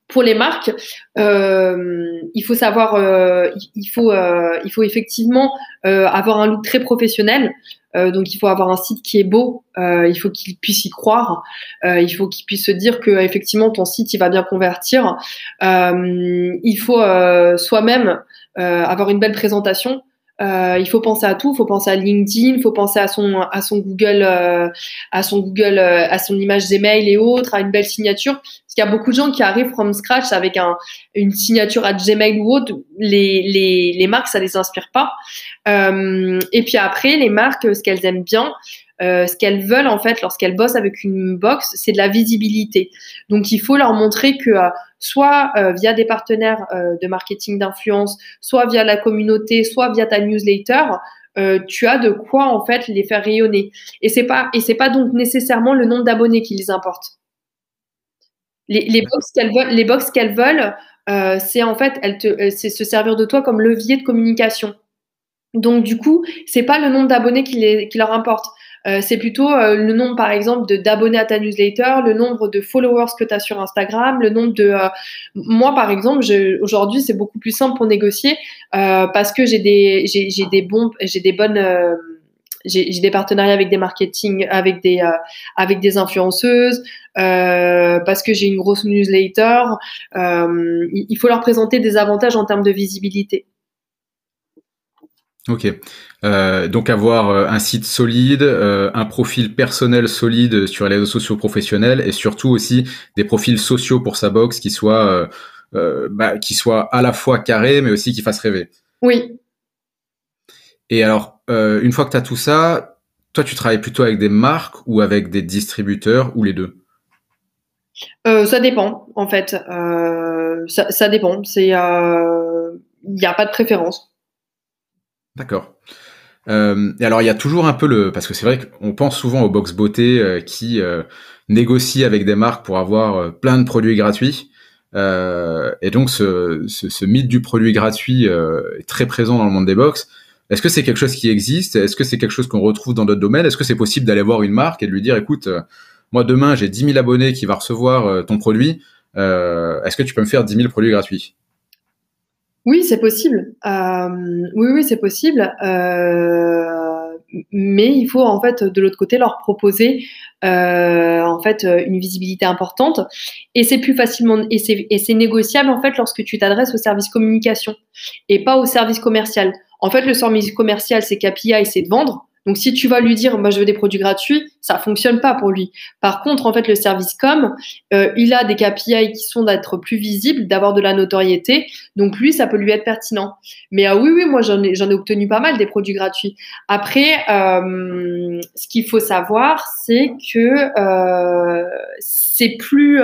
pour les marques, euh, il faut savoir, euh, il faut, euh, il faut effectivement avoir un look très professionnel. donc il faut avoir un site qui est beau. il faut qu'il puisse y croire. il faut qu'il puisse se dire que effectivement ton site il va bien convertir. il faut soi-même avoir une belle présentation. Euh, il faut penser à tout, il faut penser à LinkedIn, il faut penser à son à son Google, euh, à son Google, euh, à son image Gmail et autres, à une belle signature. Parce qu'il y a beaucoup de gens qui arrivent from scratch avec un, une signature à Gmail ou autre. Les, les, les marques, ça les inspire pas. et puis après, les marques, ce qu'elles aiment bien, euh, ce qu'elles veulent en fait lorsqu'elles bossent avec une box, c'est de la visibilité. Donc il faut leur montrer que euh, soit euh, via des partenaires de marketing d'influence, soit via la communauté, soit via ta newsletter, tu as de quoi en fait les faire rayonner. Et c'est pas et c'est pas donc nécessairement le nombre d'abonnés qui les importe. Les, les box qu'elles veulent, les box qu'elles veulent, c'est en fait, c'est se servir de toi comme levier de communication. Donc du coup, c'est pas le nombre d'abonnés qui, qui leur importe. Euh, c'est plutôt euh, le nombre, par exemple, d'abonnés à ta newsletter, le nombre de followers que tu as sur Instagram, le nombre de... Euh, moi, par exemple, aujourd'hui, c'est beaucoup plus simple pour négocier parce que j'ai des, j'ai, des j'ai des bonnes... j'ai des partenariats avec des marketing, avec des avec des influenceuses, parce que j'ai une grosse newsletter. il faut leur présenter des avantages en termes de visibilité. Ok. Euh, donc avoir euh, un site solide, euh, un profil personnel solide sur les réseaux sociaux professionnels et surtout aussi des profils sociaux pour sa box qui soient bah, qui soient à la fois carrés mais aussi qui fassent rêver. Oui. Et alors une fois que tu as tout ça, toi tu travailles plutôt avec des marques ou avec des distributeurs ou les deux? Ça dépend en fait. Ça, ça, dépend. C'est il n'y a pas de préférence. D'accord. Euh, et alors il y a toujours un peu le parce que c'est vrai qu'on pense souvent aux box beauté euh, qui euh, négocient avec des marques pour avoir euh, plein de produits gratuits. et donc ce, mythe du produit gratuit est très présent dans le monde des box. Est-ce que c'est quelque chose qui existe? Est-ce que c'est quelque chose qu'on retrouve dans d'autres domaines? Est-ce que c'est possible d'aller voir une marque et de lui dire écoute, moi demain j'ai 10 000 abonnés qui va recevoir ton produit. Est-ce que tu peux me faire 10 000 produits gratuits? Oui, c'est possible. Euh, oui, oui, c'est possible. Euh, mais il faut en fait de l'autre côté leur proposer euh, en fait une visibilité importante et c'est plus facilement et c'est négociable en fait lorsque tu t'adresses au service communication et pas au service commercial. En fait, le service commercial c'est KPI, c'est de vendre. Donc, si tu vas lui dire, moi, je veux des produits gratuits, ça fonctionne pas pour lui. Par contre, en fait, le service com, euh, il a des KPI qui sont d'être plus visibles, d'avoir de la notoriété. Donc, lui, ça peut lui être pertinent. Mais ah oui, oui, moi, j'en ai, obtenu pas mal des produits gratuits. Après, euh, ce qu'il faut savoir, c'est que euh, c'est plus,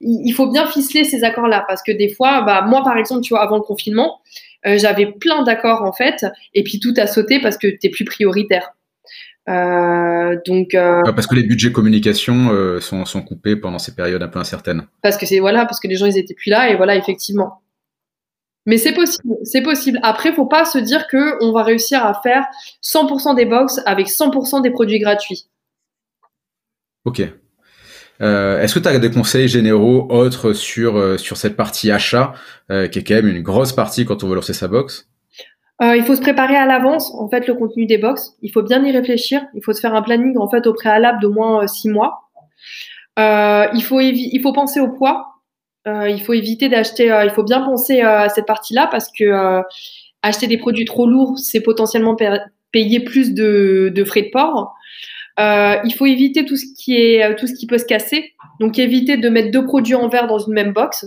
il faut bien ficeler ces accords-là parce que des fois, bah, moi, par exemple, tu vois, avant le confinement, euh, j'avais plein d'accords en fait, et puis tout a sauté parce que tu es plus prioritaire. Euh, donc euh, parce que les budgets communication euh, sont, sont coupés pendant ces périodes un peu incertaines. Parce que c'est voilà, parce que les gens ils étaient plus là et voilà effectivement. Mais c'est possible, c'est possible. Après, faut pas se dire que on va réussir à faire 100% des box avec 100% des produits gratuits. Ok. Euh, Est-ce que tu as des conseils généraux autres sur, euh, sur cette partie achat, euh, qui est quand même une grosse partie quand on veut lancer sa box? Il faut se préparer à l'avance, en fait, le contenu des box. Il faut bien y réfléchir. Il faut se faire un planning, en fait, au préalable d'au moins six mois. il, faut il faut penser au poids. il faut éviter d'acheter. il faut bien penser à cette partie-là parce que acheter des produits trop lourds, c'est potentiellement payer plus de, frais de port. Euh, il faut éviter tout ce qui est euh, tout ce qui peut se casser. Donc éviter de mettre deux produits en verre dans une même box.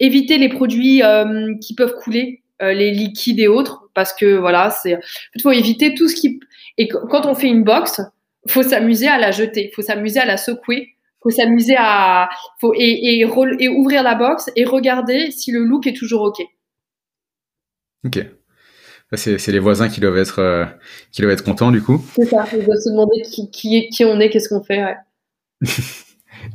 Éviter les produits euh, qui peuvent couler, les liquides et autres, parce que voilà, c'est. Il faut éviter tout ce qui. Et quand on fait une box, faut s'amuser à la jeter, faut s'amuser à la secouer, faut s'amuser à faut et, et, et ouvrir la box et regarder si le look est toujours ok. Ok. C'est les voisins qui doivent être euh, qui doivent être contents du coup. C'est ça. Ils doivent se demander qui, qui, qui on est, qu'est-ce qu'on fait. Ouais.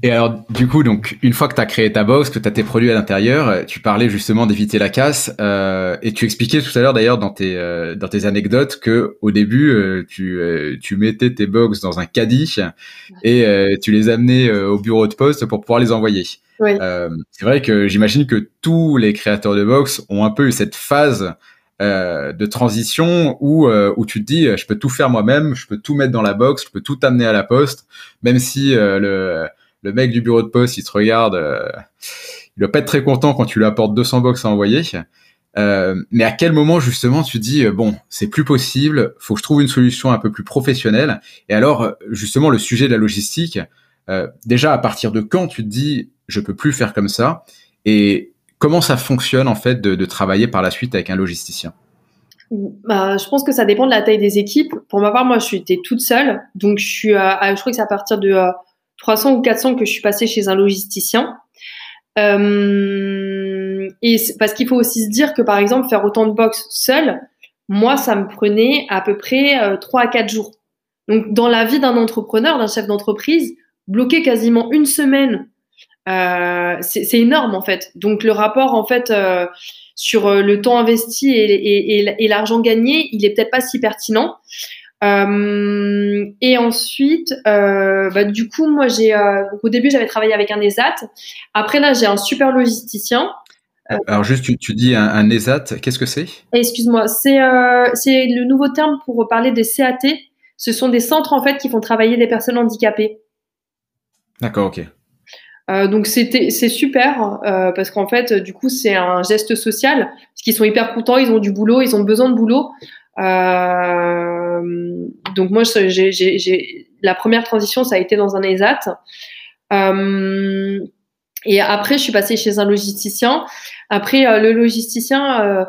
Et alors, du coup, donc, une fois que tu as créé ta box, que tu as tes produits à l'intérieur, euh, tu parlais justement d'éviter la casse, euh, et tu expliquais tout à l'heure d'ailleurs dans tes euh, dans tes anecdotes que au début, euh, tu tu mettais tes box dans un caddie et tu les amenais au bureau de poste pour pouvoir les envoyer. c'est vrai que j'imagine que tous les créateurs de box ont un peu eu cette phase de transition où où tu te dis je peux tout faire moi-même, je peux tout mettre dans la box, je peux tout amener à la poste, même si le le mec du bureau de poste il te regarde, il doit pas être très content quand tu lui apportes 200 box à envoyer. Euh, mais à quel moment justement tu dis euh, bon c'est plus possible, faut que je trouve une solution un peu plus professionnelle? Et alors justement le sujet de la logistique, euh, déjà à partir de quand tu te dis je peux plus faire comme ça? Et comment ça fonctionne en fait de, travailler par la suite avec un logisticien? Bah, je pense que ça dépend de la taille des équipes. Pour ma part, moi, je suis toute seule, donc je suis, je crois que c'est à partir de 300 ou 400 que je suis passée chez un logisticien. Euh, et parce qu'il faut aussi se dire que par exemple faire autant de box seul, moi ça me prenait à peu près euh, 3 à 4 jours. Donc dans la vie d'un entrepreneur, d'un chef d'entreprise, bloquer quasiment une semaine, euh, c'est énorme en fait. Donc le rapport en fait euh, sur euh, le temps investi et, et, et, et l'argent gagné, il est peut-être pas si pertinent. Euh, et ensuite, bah, du coup, moi, j'ai au début, j'avais travaillé avec un ESAT. Après, là, j'ai un super logisticien. Alors juste, tu, tu dis un, un ESAT, qu'est-ce que c'est? Excuse-moi, c'est c'est le nouveau terme pour parler des CAT. Ce sont des centres en fait qui font travailler des personnes handicapées. D'accord, ok. Euh, donc c'était c'est super euh, parce qu'en fait du coup c'est un geste social parce qu'ils sont hyper contents ils ont du boulot ils ont besoin de boulot euh, donc moi, j'ai, la première transition, ça a été dans un ESAT. Euh, et après, je suis passée chez un logisticien. Après, euh, le logisticien,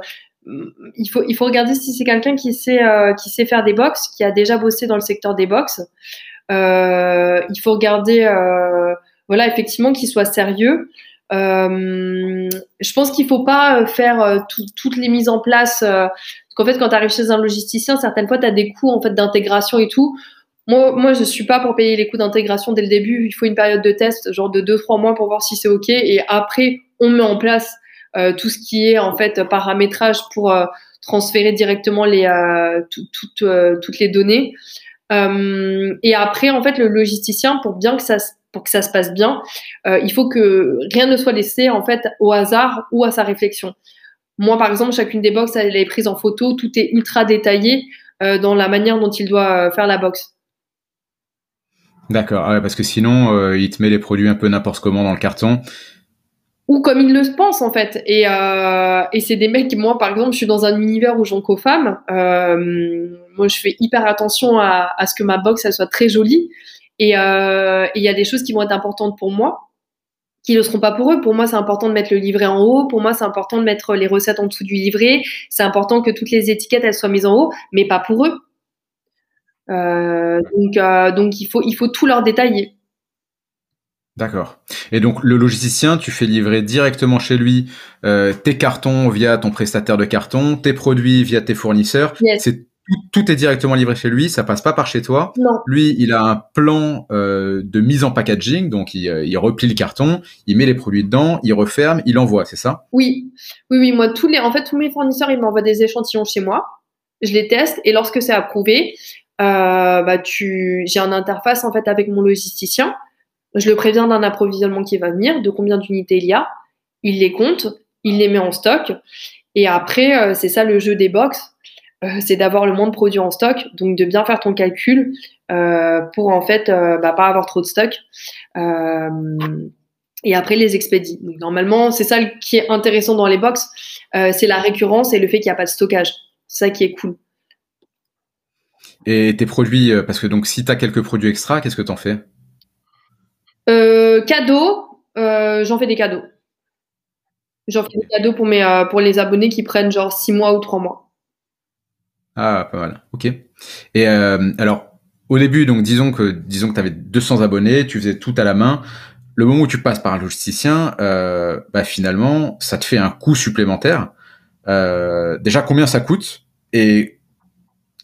il faut, il faut regarder si c'est quelqu'un qui sait, qui sait faire des box, qui a déjà bossé dans le secteur des box. il faut regarder, voilà, effectivement, qu'il soit sérieux. Euh, je pense qu'il faut pas faire toutes les mises en place qu'en fait, quand tu arrives chez un logisticien, certaines fois, tu as des coûts en fait d'intégration et tout. Moi, moi, je suis pas pour payer les coûts d'intégration dès le début. Il faut une période de test, genre de 2-3 mois pour voir si c'est OK. Et après, on met en place euh, tout ce qui est en fait paramétrage pour euh, transférer directement les, euh, toutes les données. et après, en fait, le logisticien, pour bien que ça, pour que ça se passe bien, il faut que rien ne soit laissé en fait au hasard ou à sa réflexion. Moi, par exemple, chacune des box, elle est prise en photo, tout est ultra détaillé euh, dans la manière dont il doit euh, faire la box. D'accord, ah parce que sinon, euh, il te met les produits un peu n'importe comment dans le carton. Ou comme il le pense, en fait. Et, et c'est des mecs, moi, par exemple, je suis dans un univers où j'en co-femme. moi, je fais hyper attention à, à, ce que ma box, elle soit très jolie. Et il y a des choses qui vont être importantes pour moi qui ne seront pas pour eux. Pour moi, c'est important de mettre le livret en haut. Pour moi, c'est important de mettre les recettes en dessous du livret. C'est important que toutes les étiquettes elles soient mises en haut, mais pas pour eux. Euh, donc, euh, donc il faut il faut tout leur détailler. D'accord. Et donc le logisticien, tu fais livrer directement chez lui euh, tes cartons via ton prestataire de carton, tes produits via tes fournisseurs. C'est tout, est directement livré chez lui, ça passe pas par chez toi. Non. Lui, il a un plan euh, de mise en packaging, donc il, euh, il, replie le carton, il met les produits dedans, il referme, il envoie, c'est ça? Oui, oui, oui. Moi, tous les, en fait, tous mes fournisseurs, ils m'envoient des échantillons chez moi. Je les teste et lorsque c'est approuvé, euh, bah, tu, j'ai une interface en fait avec mon logisticien. Je le préviens d'un approvisionnement qui va venir, de combien d'unités il y a. Il les compte, il les met en stock. Et après, c'est ça le jeu des box euh, c'est d'avoir le moins de produits en stock, donc de bien faire ton calcul euh, pour en fait euh, bah, pas avoir trop de stock. et après les expédies. Donc, normalement, c'est ça qui est intéressant dans les box, c'est la récurrence et le fait qu'il n'y a pas de stockage. C'est ça qui est cool. Et tes produits, parce que donc si tu as quelques produits extra, qu'est-ce que tu en fais Cadeaux, j'en fais des cadeaux. J'en fais des cadeaux pour, mes, pour les abonnés qui prennent genre 6 mois ou 3 mois. Ah, pas mal. Ok. Et euh, alors, au début, donc disons que disons que tu avais 200 abonnés, tu faisais tout à la main. Le moment où tu passes par un logisticien, euh, bah finalement, ça te fait un coût supplémentaire. Euh, déjà, combien ça coûte et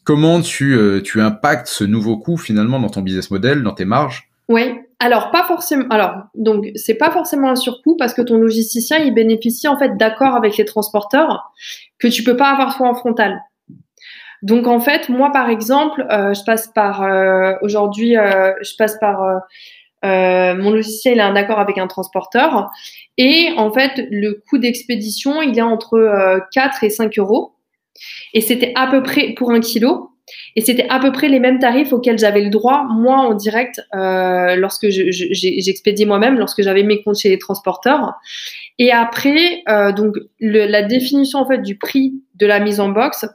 comment tu tu impactes ce nouveau coût finalement dans ton business model, dans tes marges? Oui. Alors pas forcément. Alors donc c'est pas forcément un surcoût parce que ton logisticien il bénéficie en fait d'accords avec les transporteurs que tu peux pas avoir toi en frontal. Donc en fait, moi par exemple, euh, je passe par euh, aujourd'hui, euh, je passe par mon logiciel a un accord avec un transporteur. Et en fait, le coût d'expédition, il est entre 4 et 5 euros. Et c'était à peu près pour un kilo. Et c'était à peu près les mêmes tarifs auxquels j'avais le droit, moi, en direct, euh, lorsque j'expédie moi-même, lorsque j'avais mes comptes chez les transporteurs. Et après, euh, donc, la définition, en fait, du prix de la mise en box,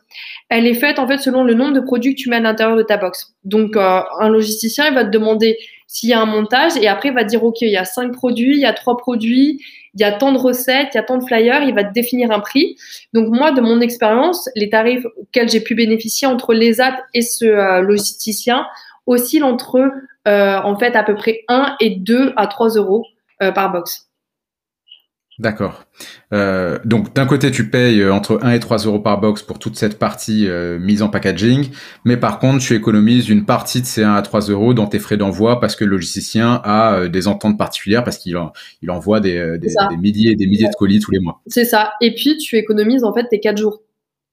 elle est faite, en fait, selon le nombre de produits que tu mets à l'intérieur de ta box. Donc, euh, un logisticien, il va te demander s'il y a un montage et après, il va dire, OK, il y a cinq produits, il y a trois produits, il y a tant de recettes, il y a tant de flyers, il va te définir un prix. Donc moi, de mon expérience, les tarifs auxquels j'ai pu bénéficier entre les apps et ce euh, logisticien oscillent entre euh, en fait à peu près 1 et 2 à 3 euros euh, par box. D'accord. Euh, donc d'un côté, tu payes euh, entre 1 et 3 euros par box pour toute cette partie euh, mise en packaging, mais par contre, tu économises une partie de ces 1 à 3 euros dans tes frais d'envoi parce que le logisticien a des ententes particulières parce qu'il il envoie des, des, milliers et des milliers de colis tous les mois. C'est ça. Et puis, tu économises en fait tes 4 jours.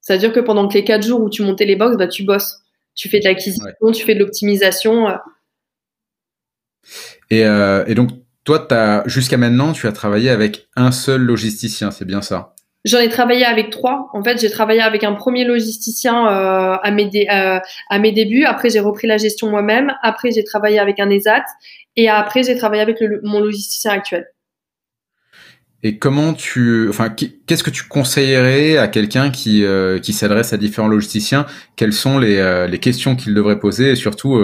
C'est-à-dire que pendant que les 4 jours où tu montais les box, bah, tu bosses. Tu fais de l'acquisition, tu fais de l'optimisation. Et, et donc, toi, jusqu'à maintenant, tu as travaillé avec un seul logisticien, c'est bien ça? J'en ai travaillé avec trois. En fait, j'ai travaillé avec un premier logisticien euh, à, mes euh, à mes débuts. Après, j'ai repris la gestion moi-même. Après, j'ai travaillé avec un ESAT. Et après, j'ai travaillé avec mon logisticien actuel. Et comment tu, enfin, qu'est-ce que tu conseillerais à quelqu'un qui, euh, qui s'adresse à différents logisticiens? Quelles sont les, les questions qu'il devrait poser? Et surtout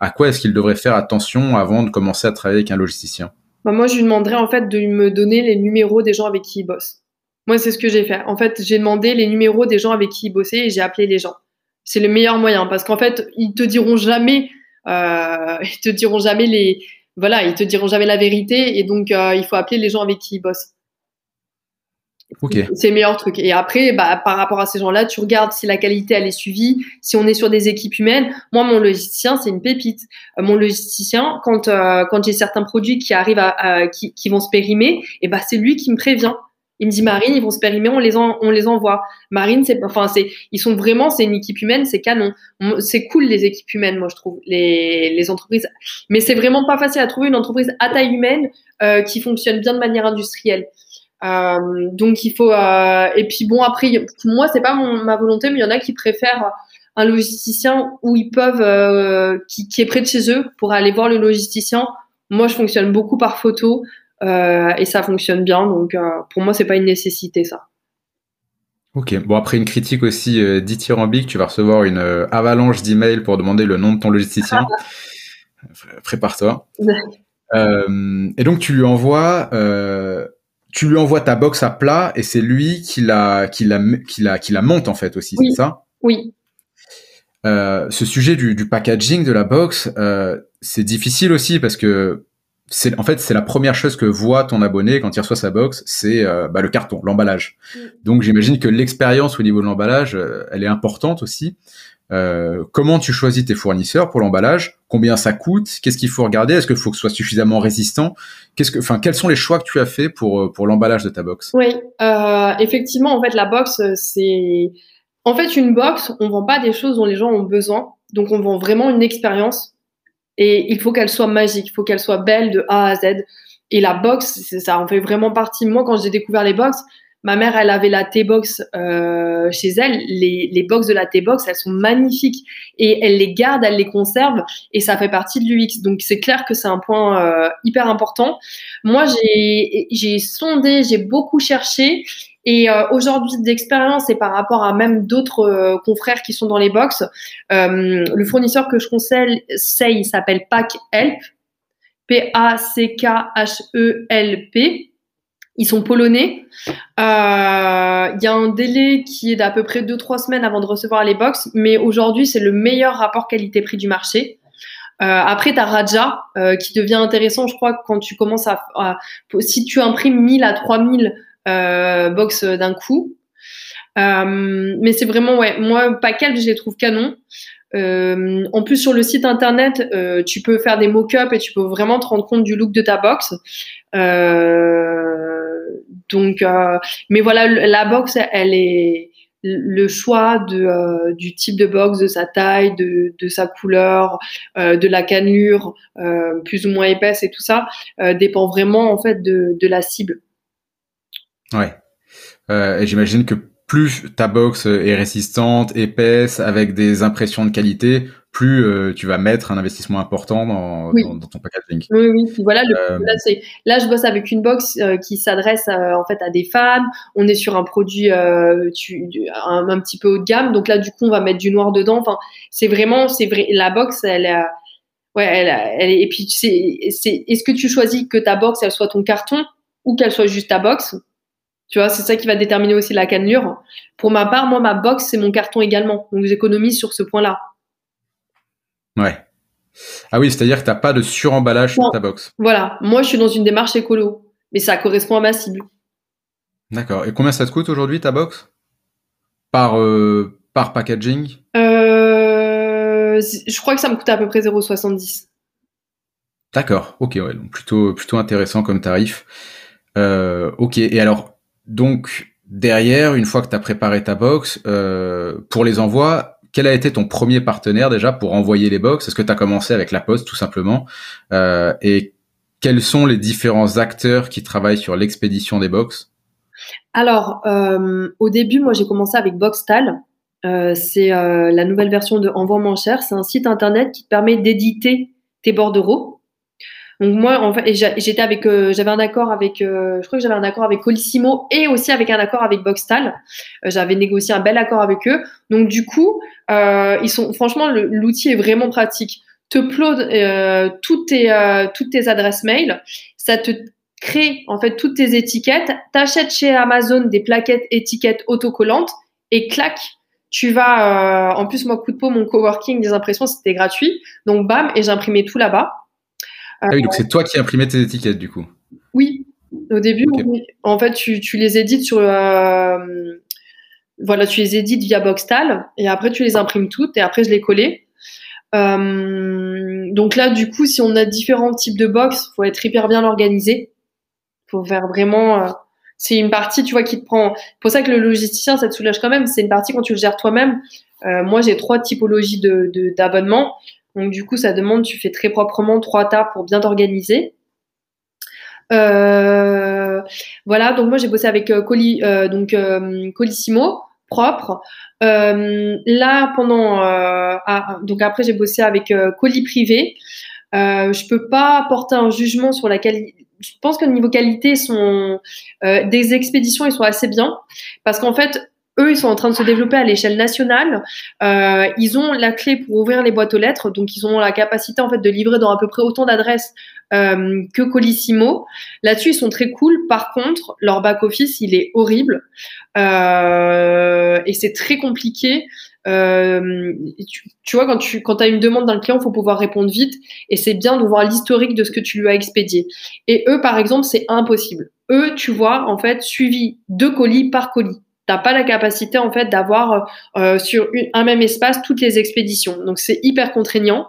à quoi est-ce qu'il devrait faire attention avant de commencer à travailler avec un logisticien? Bah, moi, je lui demanderais en fait de me donner les numéros des gens avec qui il bosse. Moi, c'est ce que j'ai fait. En fait, j'ai demandé les numéros des gens avec qui il bossait et j'ai appelé les gens. C'est le meilleur moyen parce qu'en fait, ils te diront jamais, euh, ils te diront jamais les, voilà, ils te diront jamais la vérité et donc euh, il faut appeler les gens avec qui ils bossent. C'est le meilleur truc. Et après, bah, par rapport à ces gens-là, tu regardes si la qualité elle est suivie, si on est sur des équipes humaines. Moi, mon logisticien, c'est une pépite. Euh, mon logisticien, quand euh, quand j'ai certains produits qui arrivent qui, qui, vont se périmer, et eh bah c'est lui qui me prévient. Il me dit Marine, ils vont se périmer, on les on les envoie. Marine, c'est enfin ils sont vraiment c'est une équipe humaine, c'est canon. C'est cool les équipes humaines, moi je trouve les les entreprises. Mais c'est vraiment pas facile à trouver une entreprise à taille humaine euh, qui fonctionne bien de manière industrielle. Euh, donc il faut euh, et puis bon après moi c'est pas ma volonté mais il y en a qui préfèrent un logisticien où ils peuvent euh, qui, qui, est près de chez eux pour aller voir le logisticien. Moi je fonctionne beaucoup par photo et ça fonctionne bien donc pour moi c'est pas une nécessité ça. Ok, bon après une critique aussi dithyrambique, tu vas recevoir une avalanche d'emails pour demander le nom de ton logisticien. Prépare-toi. et donc tu lui envoies tu lui envoies ta box à plat et c'est lui qui la, qui la, qui la, qui la monte en fait aussi, c'est ça? Oui. Euh, ce sujet du, du, packaging de la box, euh, c'est difficile aussi parce que c'est en fait c'est la première chose que voit ton abonné quand il reçoit sa box, c'est euh, bah, le carton, l'emballage. Donc j'imagine que l'expérience au niveau de l'emballage, elle est importante aussi. Euh, comment tu choisis tes fournisseurs pour l'emballage? Combien ça coûte? Qu'est-ce qu'il faut regarder? Est-ce qu'il faut que ce soit suffisamment résistant? Qu'est-ce que, enfin, quels sont les choix que tu as fait pour euh, pour l'emballage de ta box? Oui, euh, effectivement, en fait, la box, c'est en fait une box. On vend pas des choses dont les gens ont besoin, donc on vend vraiment une expérience. Et il faut qu'elle soit magique, il faut qu'elle soit belle de A à Z. Et la box, ça en fait vraiment partie. Moi, quand j'ai découvert les box, Ma mère, elle avait la T-Box euh, chez elle. Les, les box de la T-Box, elles sont magnifiques et elle les garde, elle les conserve et ça fait partie de l'UX. Donc c'est clair que c'est un point euh, hyper important. Moi, j'ai sondé, j'ai beaucoup cherché et euh, aujourd'hui, d'expérience et par rapport à même d'autres confrères qui sont dans les box, le fournisseur que je conseille, il s'appelle Pack Help, P-A-C-K-H-E-L-P. Ils sont polonais. Il euh, y a un délai qui est d'à peu près 2-3 semaines avant de recevoir les box, mais aujourd'hui, c'est le meilleur rapport qualité-prix du marché. Euh, après, tu as Raja euh, qui devient intéressant, je crois, quand tu commences à, si tu imprimes 1000 à 3000 euh, box d'un coup. Mais c'est vraiment, ouais, moi, Packel, je les trouve canon. En plus, sur le site internet, tu peux faire des mock-ups et tu peux vraiment te rendre compte du look de ta box. Euh, donc, euh, mais voilà, la box, elle est le choix euh, du type de box, de sa taille, de, sa couleur, euh, de la cannelure, euh, plus ou moins épaisse et tout ça, dépend vraiment en fait de, de la cible. Ouais. et j'imagine que plus ta box est résistante, épaisse, avec des impressions de qualité, plus euh, tu vas mettre un investissement important dans, dans, ton packaging. Oui, oui. voilà, le, euh, là, là, je bosse avec une box euh, qui s'adresse en fait à des femmes. On est sur un produit tu, un, un, petit peu haut de gamme. Donc là, du coup, on va mettre du noir dedans. Enfin, c'est vraiment, c'est vrai. La box, elle, ouais, elle, elle, et puis c'est, c'est, est-ce que tu choisis que ta box, elle soit ton carton ou qu'elle soit juste ta box? Tu vois, c'est ça qui va déterminer aussi la cannelure. Pour ma part, moi, ma box, c'est mon carton également. Donc, j'économise sur ce point-là. Ouais. Ah oui, c'est-à-dire que tu n'as pas de suremballage sur ta box. Voilà. Moi, je suis dans une démarche écolo. Mais ça correspond à ma cible. D'accord. Et combien ça te coûte aujourd'hui ta box? Par, euh, par packaging? Euh, Je crois que ça me coûte à peu près 0,70. D'accord. Ok, ouais. Donc plutôt, plutôt intéressant comme tarif. Euh, ok. Et alors, donc, derrière, une fois que tu as préparé ta box, pour les envois, quel a été ton premier partenaire déjà pour envoyer les box? Est-ce que tu as commencé avec la Poste tout simplement? Euh, Et quels sont les différents acteurs qui travaillent sur l'expédition des box? Alors, euh, au début, moi j'ai commencé avec Boxtal. c'est la nouvelle version de Envoi moins cher. C'est un site internet qui te permet d'éditer tes bordereaux. Donc moi, en fait, j'étais avec, euh, j'avais un accord avec, euh, je crois que j'avais un accord avec Colissimo et aussi avec un accord avec Boxtal. Euh, j'avais négocié un bel accord avec eux. Donc du coup, ils sont, franchement, l'outil est vraiment pratique. Te upload toutes tes, toutes tes adresses mail, ça te crée en fait toutes tes étiquettes. T'achètes chez Amazon des plaquettes étiquettes autocollantes et clac, tu vas. en plus, moi, coup de peau, mon coworking des impressions, c'était gratuit. Donc bam, et j'imprimais tout là-bas. Ah oui, donc c'est toi qui imprimais tes étiquettes du coup. Oui, au début, en fait, tu, tu, les édites sur. Euh, voilà, tu les édites via Boxtal et après tu les imprimes toutes et après je les collais. Euh, donc là, du coup, si on a différents types de box, faut être hyper bien organisé. Faut faire vraiment. Euh, c'est une partie, tu vois, qui te prend. Pour ça que le logisticien, ça te soulage quand même. C'est une partie quand tu le gères toi-même. moi, j'ai trois typologies de d'abonnement. Donc du coup, ça demande, tu fais très proprement trois tas pour bien t'organiser. Euh, voilà, donc moi j'ai bossé avec euh, Coli, euh, donc Colissimo propre. là pendant, ah, donc après j'ai bossé avec Colis privé. je peux pas apporter un jugement sur la qualité. Je pense que niveau qualité, sont des expéditions, ils sont assez bien parce qu'en fait, eux, ils sont en train de se développer à l'échelle nationale. Euh, ils ont la clé pour ouvrir les boîtes aux lettres, donc ils ont la capacité en fait de livrer dans à peu près autant d'adresses euh, que Colissimo. Là-dessus, ils sont très cool. Par contre, leur back office, il est horrible euh, et c'est très compliqué. Euh, tu, vois, quand tu quand as une demande d'un client, il faut pouvoir répondre vite et c'est bien de voir l'historique de ce que tu lui as expédié. Et eux, par exemple, c'est impossible. Eux, tu vois, en fait, suivi deux colis par colis t'as pas la capacité en fait d'avoir euh, sur un même espace toutes les expéditions. Donc c'est hyper contraignant.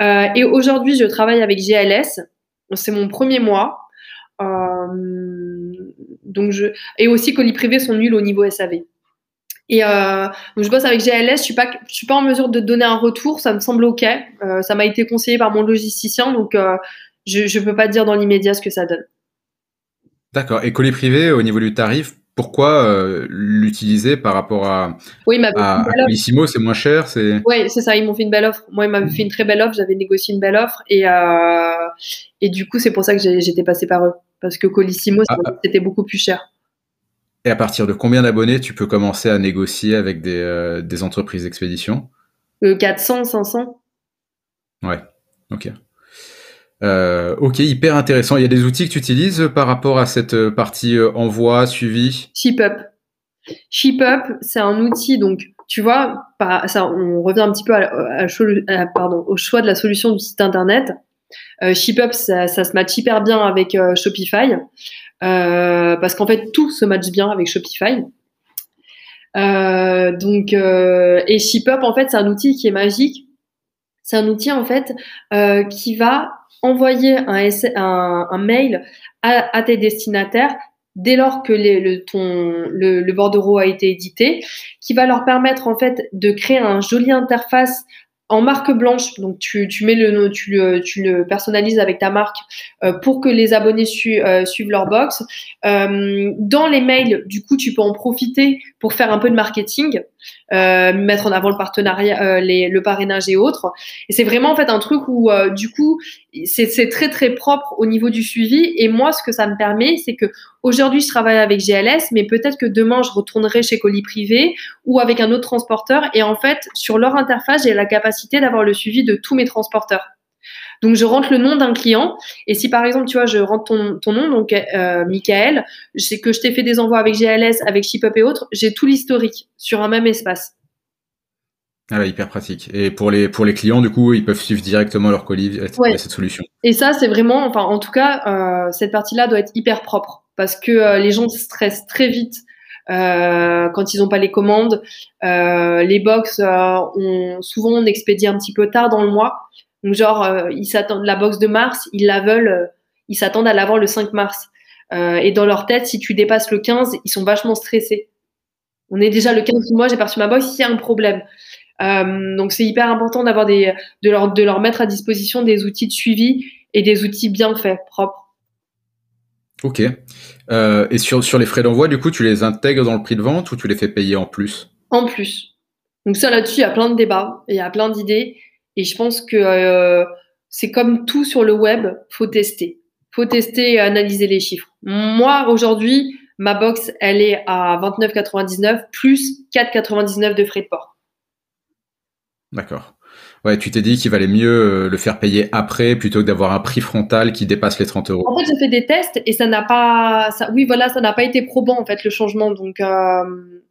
Euh, et aujourd'hui, je travaille avec GLS. C'est mon premier mois. Euh, donc je et aussi colis privés sont nuls au niveau SAV. Et euh, donc je bosse avec GLS. Je suis pas je suis pas en mesure de donner un retour. Ça me semble ok. Euh, ça m'a été conseillé par mon logisticien, donc euh, je je peux pas dire dans l'immédiat ce que ça donne. D'accord. Et colis privé au niveau du tarif, pourquoi euh, l'utiliser par rapport à, oui, à, c'est moins cher c'est Oui, c'est ça, ils m'ont fait une belle offre. Moi, ils m'avaient fait une très belle offre, j'avais négocié une belle offre et, euh, et du coup, c'est pour ça que j'étais passé par eux. Parce que Colissimo, ah, ah. c'était beaucoup plus cher. Et à partir de combien d'abonnés tu peux commencer à négocier avec des, euh, des entreprises d'expédition? 400, 500. Ouais, ok. Euh, ok, hyper intéressant. Il y a des outils que tu utilises par rapport à cette euh, partie euh, envoi, suivi? ShipUp. ShipUp, c'est un outil, donc tu vois, ça, on revient un petit peu à, pardon, au choix de la solution du site internet. Euh, ShipUp, ça, ça, se match hyper bien avec Shopify, parce qu'en fait, tout se match bien avec Shopify. donc, et ShipUp, en fait, c'est un outil qui est magique. C'est un outil, en fait, qui va envoyer un, mail à, tes destinataires dès lors que le, ton, le, bordereau a été édité, qui va leur permettre en fait de créer un joli interface en marque blanche, donc tu, mets le tu tu le personnalises avec ta marque euh, pour que les abonnés euh, suivent leur box. Euh, dans les mails, du coup, tu peux en profiter pour faire un peu de marketing, euh, mettre en avant le partenariat, euh, les, le parrainage et autres. Et c'est vraiment en fait un truc où euh, du coup c'est très très propre au niveau du suivi. Et moi, ce que ça me permet, c'est que aujourd'hui je travaille avec GLS, mais peut-être que demain je retournerai chez Colis Privé ou avec un autre transporteur. Et en fait, sur leur interface, j'ai la capacité d'avoir le suivi de tous mes transporteurs. Donc, je rentre le nom d'un client. Et si, par exemple, tu vois, je rentre ton, ton nom, donc euh, Michael, c'est que je t'ai fait des envois avec GLS, avec ShipUp et autres, j'ai tout l'historique sur un même espace. Ah hyper pratique. Et pour les, pour les clients, du coup, ils peuvent suivre directement leur colis avec cette solution. Et ça, c'est vraiment, enfin, en tout cas, euh, cette partie-là doit être hyper propre parce que euh, les gens stressent très vite euh, quand ils n'ont pas les commandes. Les box, on, souvent, on expédie un petit peu tard dans le mois. Donc genre, euh, ils s'attendent la box de mars, ils la veulent, euh, ils s'attendent à l'avoir le 5 mars. Euh, et dans leur tête, si tu dépasses le 15, ils sont vachement stressés. On est déjà le 15 mois, j'ai perçu ma box, il y a un problème. donc c'est hyper important d'avoir des, de leur, de leur mettre à disposition des outils de suivi et des outils bien faits, propres. Ok. Et sur, sur les frais d'envoi, du coup, tu les intègres dans le prix de vente ou tu les fais payer en plus? En plus. Donc ça, là-dessus, il y a plein de débats, il y a plein d'idées. Et je pense que euh, c'est comme tout sur le web, faut tester. Faut tester et analyser les chiffres. Moi, aujourd'hui, ma box, elle est à 29,99 plus 4,99 de frais de port. D'accord. Ouais, tu t'es dit qu'il valait mieux euh, le faire payer après plutôt que d'avoir un prix frontal qui dépasse les 30 euros. En fait, j'ai fait des tests et ça n'a pas, ça, oui, voilà, ça n'a pas été probant en fait le changement. Donc euh,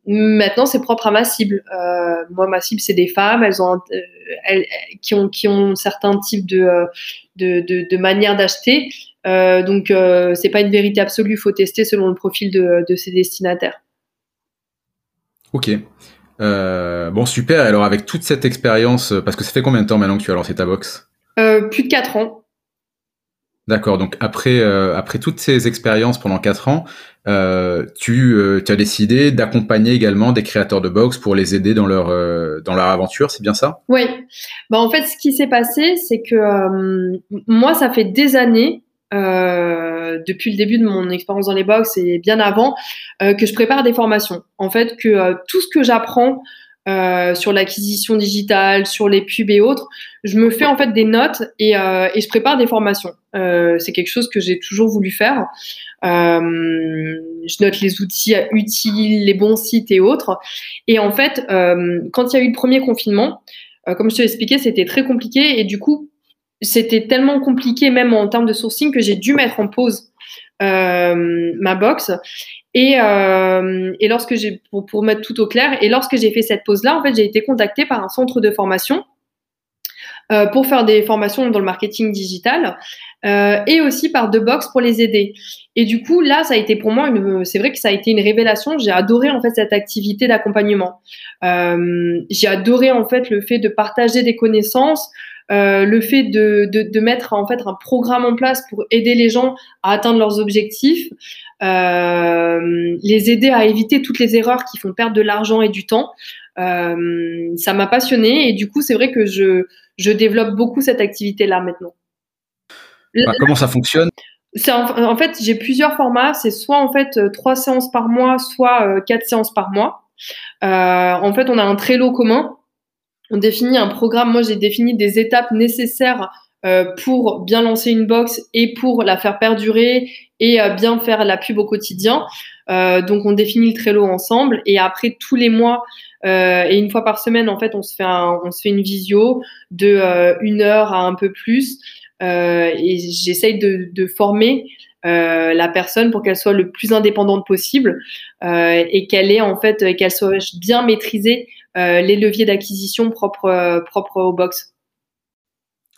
maintenant, c'est propre à ma cible. Euh, moi, ma cible, c'est des femmes. Elles ont, elles, qui ont, qui ont certains types de, de, de, de manières d'acheter. Euh, donc, c'est pas une vérité absolue. Il faut tester selon le profil de, de ses destinataires. Ok. Euh, bon, super. Alors, avec toute cette expérience, parce que ça fait combien de temps maintenant que tu as lancé ta box? Euh, Plus de 4 ans. D'accord. Donc, après, euh, après toutes ces expériences pendant 4 ans, euh, tu, euh, tu, as décidé d'accompagner également des créateurs de box pour les aider dans leur, euh, dans leur aventure. C'est bien ça? Oui. Bah, en fait, ce qui s'est passé, c'est que moi, ça fait des années euh, depuis le début de mon expérience dans les box et bien avant, euh, que je prépare des formations. En fait, que euh, tout ce que j'apprends sur l'acquisition digitale, sur les pubs et autres, je me fais en fait des notes et, et je prépare des formations. c'est quelque chose que j'ai toujours voulu faire. je note les outils utiles, les bons sites et autres. Et en fait, quand il y a eu le premier confinement, comme je te l'ai expliqué, c'était très compliqué et du coup, c'était tellement compliqué, même en termes de sourcing, que j'ai dû mettre en pause euh, ma box. Et, euh, et lorsque j'ai, pour, pour, mettre tout au clair, et lorsque j'ai fait cette pause-là, en fait, j'ai été contactée par un centre de formation euh, pour faire des formations dans le marketing digital euh, et aussi par The Box pour les aider. Et du coup, là, ça a été pour moi, une, c'est vrai que ça a été une révélation. J'ai adoré en fait cette activité d'accompagnement. Euh, j'ai adoré en fait le fait de partager des connaissances, euh, le fait de, de, de, mettre en fait un programme en place pour aider les gens à atteindre leurs objectifs, euh, les aider à éviter toutes les erreurs qui font perdre de l'argent et du temps. Euh, ça m'a passionné et du coup c'est vrai que je, je développe beaucoup cette activité là maintenant. Bah, comment ça fonctionne? En, en, fait j'ai plusieurs formats. C'est soit en fait trois séances par mois, soit quatre séances par mois. en fait on a un Trello commun on définit un programme. Moi, j'ai défini des étapes nécessaires euh, pour bien lancer une box et pour la faire perdurer et euh, bien faire la pub au quotidien. Euh, donc, on définit le Trello ensemble et après tous les mois euh, et une fois par semaine, en fait, on se fait un, on se fait une visio de euh, une heure à un peu plus et j'essaye de, de, former. la personne pour qu'elle soit le plus indépendante possible et qu'elle ait en fait qu'elle soit bien maîtrisée euh, les leviers d'acquisition propres, euh, propres aux box.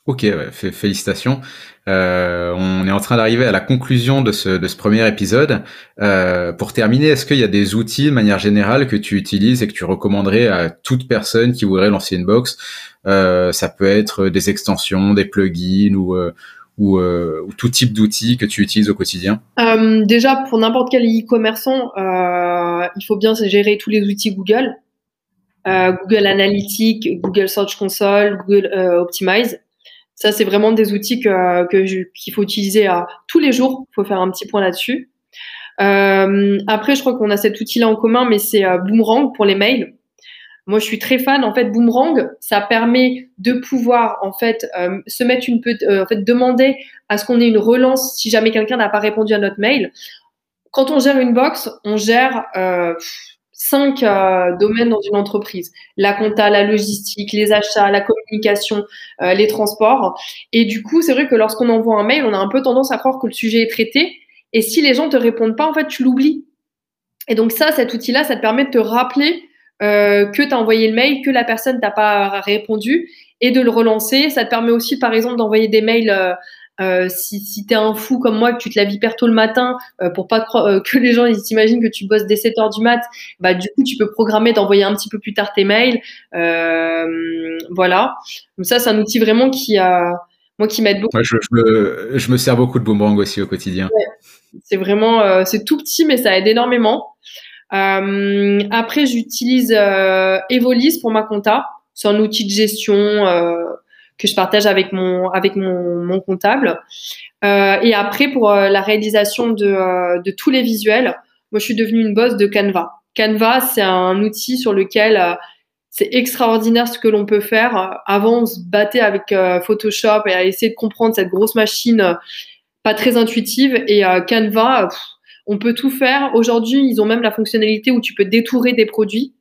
Ok, félicitations. Euh, on est en train d'arriver à la conclusion de ce, de ce premier épisode. Euh, pour terminer, est-ce qu'il y a des outils de manière générale que tu utilises et que tu recommanderais à toute personne qui voudrait lancer une box? Euh, Ça peut être des extensions, des plugins ou, ou, ou tout type d'outils que tu utilises au quotidien? Déjà, pour n'importe quel e-commerçant, il faut bien gérer tous les outils Google. Google Analytics, Google Search Console, Google Optimize. Ça, c'est vraiment des outils que, qu'il faut utiliser à, tous les jours. Il faut faire un petit point là-dessus. Euh, après, je crois qu'on a cet outil-là en commun, mais c'est euh, Boomerang pour les mails. Moi, je suis très fan. En fait, Boomerang, ça permet de pouvoir en fait euh, se mettre une en fait, demander à ce qu'on ait une relance si jamais quelqu'un n'a pas répondu à notre mail. Quand on gère une box, on gère cinq domaines dans une entreprise la compta, la logistique, les achats, la communication, les transports. Et du coup, c'est vrai que lorsqu'on envoie un mail, on a un peu tendance à croire que le sujet est traité et si les gens te répondent pas, en fait, tu l'oublies. Et donc ça, cet outil-là, ça te permet de te rappeler euh, que tu as envoyé le mail, que la personne t'a pas répondu et de le relancer. Ça te permet aussi, par exemple, d'envoyer des mails euh, euh, si, si tu es un fou comme moi, que tu te laves hyper tôt le matin pour pas que les gens ils s'imaginent que tu bosses dès 7 heures du mat, bah, du coup, tu peux programmer d'envoyer un petit peu plus tard tes mails. voilà. Donc ça, c'est un outil vraiment qui a moi qui m'aide beaucoup. je, me, je, me, sers beaucoup de boomerang aussi au quotidien. c'est vraiment, euh, c'est tout petit, mais ça aide énormément. Euh, après, j'utilise euh, Evolis pour ma compta. C'est un outil de gestion euh, que je partage avec mon, avec mon, comptable. et après, pour la réalisation de, de tous les visuels, moi, je suis devenue une boss de Canva. Canva, c'est un outil sur lequel c'est extraordinaire ce que l'on peut faire. Avant, on se battait avec euh, Photoshop et à essayer de comprendre cette grosse machine euh, pas très intuitive. Et euh, Canva, on peut tout faire. Aujourd'hui, ils ont même la fonctionnalité où tu peux détourer des produits.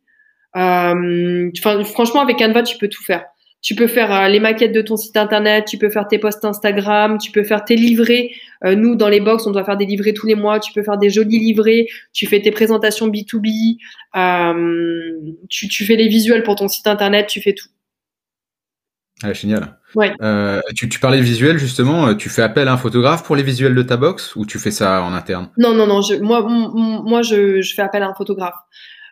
franchement, avec Canva, tu peux tout faire. Tu peux faire euh, les maquettes de ton site internet, tu peux faire tes posts Instagram, tu peux faire tes livrets. Euh, nous, dans les box, on doit faire des livrets tous les mois. Tu peux faire des jolis livrets. Tu fais tes présentations B2B. Euh, tu, tu, fais les visuels pour ton site internet. Tu fais tout. Ah, génial. Ouais. Euh, tu, tu, parlais de visuels justement. Tu fais appel à un photographe pour les visuels de ta box ou tu fais ça en interne? Non, non, non. Je, moi, moi, je, je fais appel à un photographe.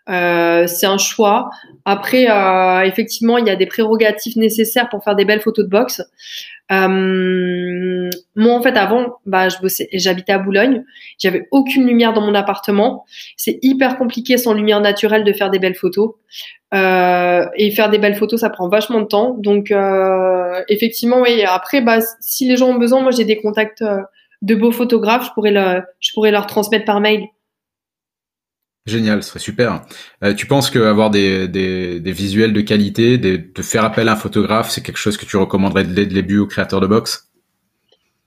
Euh, c'est un choix. Après, euh, effectivement, il y a des prérogatives nécessaires pour faire des belles photos de boxe. Euh, moi, en fait, avant, bah, je bossais, j'habitais à Boulogne. J'avais aucune lumière dans mon appartement. C'est hyper compliqué sans lumière naturelle de faire des belles photos. Euh, et faire des belles photos, ça prend vachement de temps. Donc, euh, effectivement, oui. Après, bah, si les gens ont besoin, moi, j'ai des contacts euh, de beaux photographes. Je pourrais, le, je pourrais leur transmettre par mail. Génial, ce serait super. Euh, tu penses qu'avoir des, des, visuels de qualité, de faire appel à un photographe, c'est quelque chose que tu recommanderais dès le début aux créateurs de box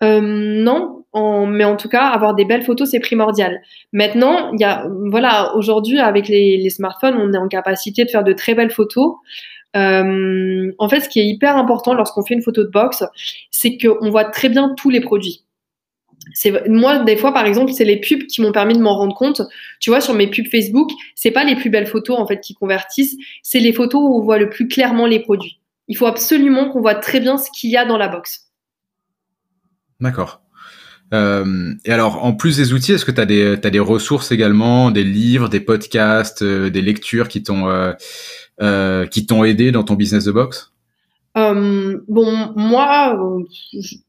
euh, Non, mais en tout cas, avoir des belles photos, c'est primordial. Maintenant, il voilà, aujourd'hui, avec les, les, smartphones, on est en capacité de faire de très belles photos. Euh, en fait, ce qui est hyper important lorsqu'on fait une photo de box, c'est qu'on voit très bien tous les produits c'est moi des fois par exemple c'est les pubs qui m'ont permis de m'en rendre compte. Tu vois sur mes pubs Facebook c'est pas les plus belles photos en fait qui convertissent. C'est les photos où on voit le plus clairement les produits. Il faut absolument qu'on voit très bien ce qu'il y a dans la box. D'accord. Euh, et alors en plus des outils est-ce que tu as des ressources également des livres des podcasts euh, des lectures qui t'ont euh, qui t'ont aidé dans ton business de box euh, bon, moi,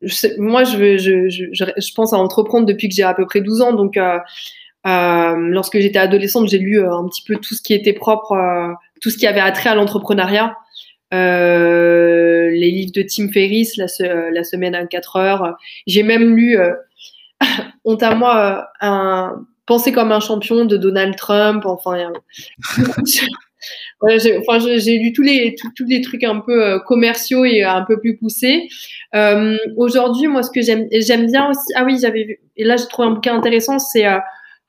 je, moi, je, pense à entreprendre depuis que j'ai à peu près 12 ans. Donc, euh, euh, lorsque j'étais adolescente, j'ai lu euh, un petit peu tout ce qui était propre, euh, tout ce qui avait attrait à l'entrepreneuriat. les livres de Tim Ferriss, la, la semaine à 4 heures. J'ai même lu, honte à moi, un Penser comme un champion de Donald Trump. Enfin, j'ai, enfin, j'ai lu tous les, tous, les trucs un peu euh, commerciaux et un peu plus poussés. Euh, aujourd'hui, moi, ce que j'aime, j'aime bien aussi, ah oui, j'avais vu, et là, j'ai trouvé un bouquin intéressant, c'est euh,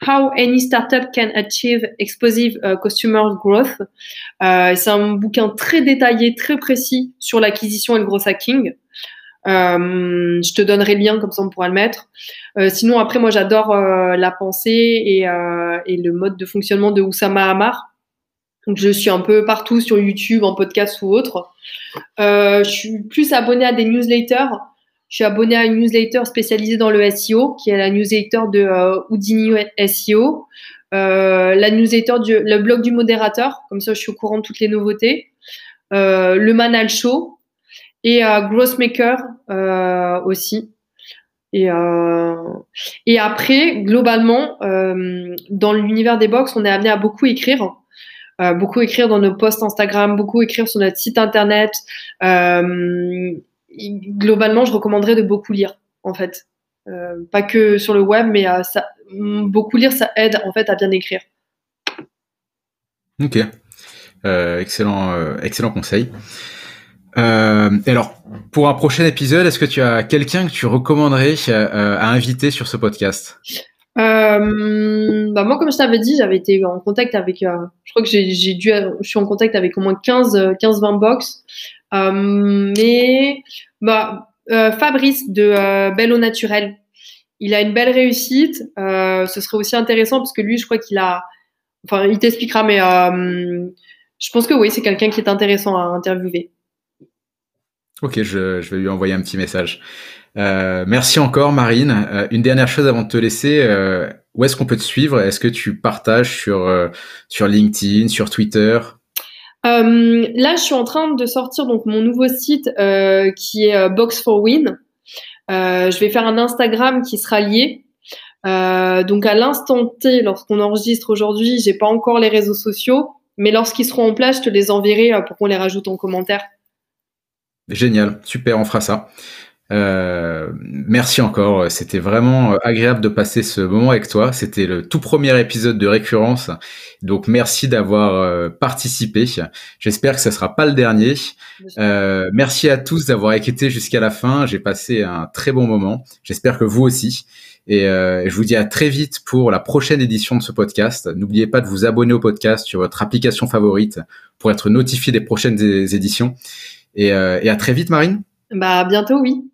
How Any Startup Can Achieve Explosive Customer Growth. c'est un bouquin très détaillé, très précis sur l'acquisition et le gros hacking. je te donnerai le lien comme ça on pourra le mettre. sinon après moi j'adore la pensée et, et, le mode de fonctionnement de Oussama Hamar. Donc, je suis un peu partout sur YouTube, en podcast ou autre. Euh, je suis plus abonnée à des newsletters. Je suis abonnée à une newsletter spécialisée dans le SEO, qui est la newsletter de euh, Houdini SEO. Euh, la newsletter du le blog du modérateur, comme ça je suis au courant de toutes les nouveautés. Euh, le Manal Show et euh, Growthmaker euh, aussi. Et, après, globalement, dans l'univers des box, on est amené à beaucoup écrire. Euh, beaucoup écrire dans nos posts Instagram, beaucoup écrire sur notre site internet. Euh, globalement, je recommanderais de beaucoup lire, en fait. Euh, pas que sur le web, mais beaucoup lire, ça aide en fait à bien écrire. Ok, excellent, excellent conseil. Alors, pour un prochain épisode, est-ce que tu as quelqu'un que tu recommanderais à inviter sur ce podcast? Euh, bah moi, comme je t'avais dit, j'avais été en contact avec, euh, je crois que j'ai dû, je suis en contact avec au moins 15, 15 20 box. mais bah, Fabrice de Belle au Naturel, il a une belle réussite. ce serait aussi intéressant parce que lui, je crois qu'il a, enfin, il t'expliquera, mais je pense que oui, c'est quelqu'un qui est intéressant à interviewer. Ok, je, vais lui envoyer un petit message. Euh, merci encore, Marine. Euh, une dernière chose avant de te laisser, euh, où est-ce qu'on peut te suivre? Est-ce que tu partages sur sur LinkedIn, sur Twitter? Là, je suis en train de sortir donc mon nouveau site qui est Box for Win. je vais faire un Instagram qui sera lié. donc à l'instant T, lorsqu'on enregistre aujourd'hui, j'ai pas encore les réseaux sociaux, mais lorsqu'ils seront en place, je te les enverrai pour qu'on les rajoute en commentaire. Génial, super, on fera ça. Euh, merci encore, c'était vraiment agréable de passer ce moment avec toi. C'était le tout premier épisode de récurrence, donc merci d'avoir euh, participé. J'espère que ce sera pas le dernier. Euh, merci à tous d'avoir écouté jusqu'à la fin. J'ai passé un très bon moment. J'espère que vous aussi. Et euh, je vous dis à très vite pour la prochaine édition de ce podcast. N'oubliez pas de vous abonner au podcast sur votre application favorite pour être notifié des prochaines éditions. Et, euh, et à très vite, Marine. Bah, bientôt, oui.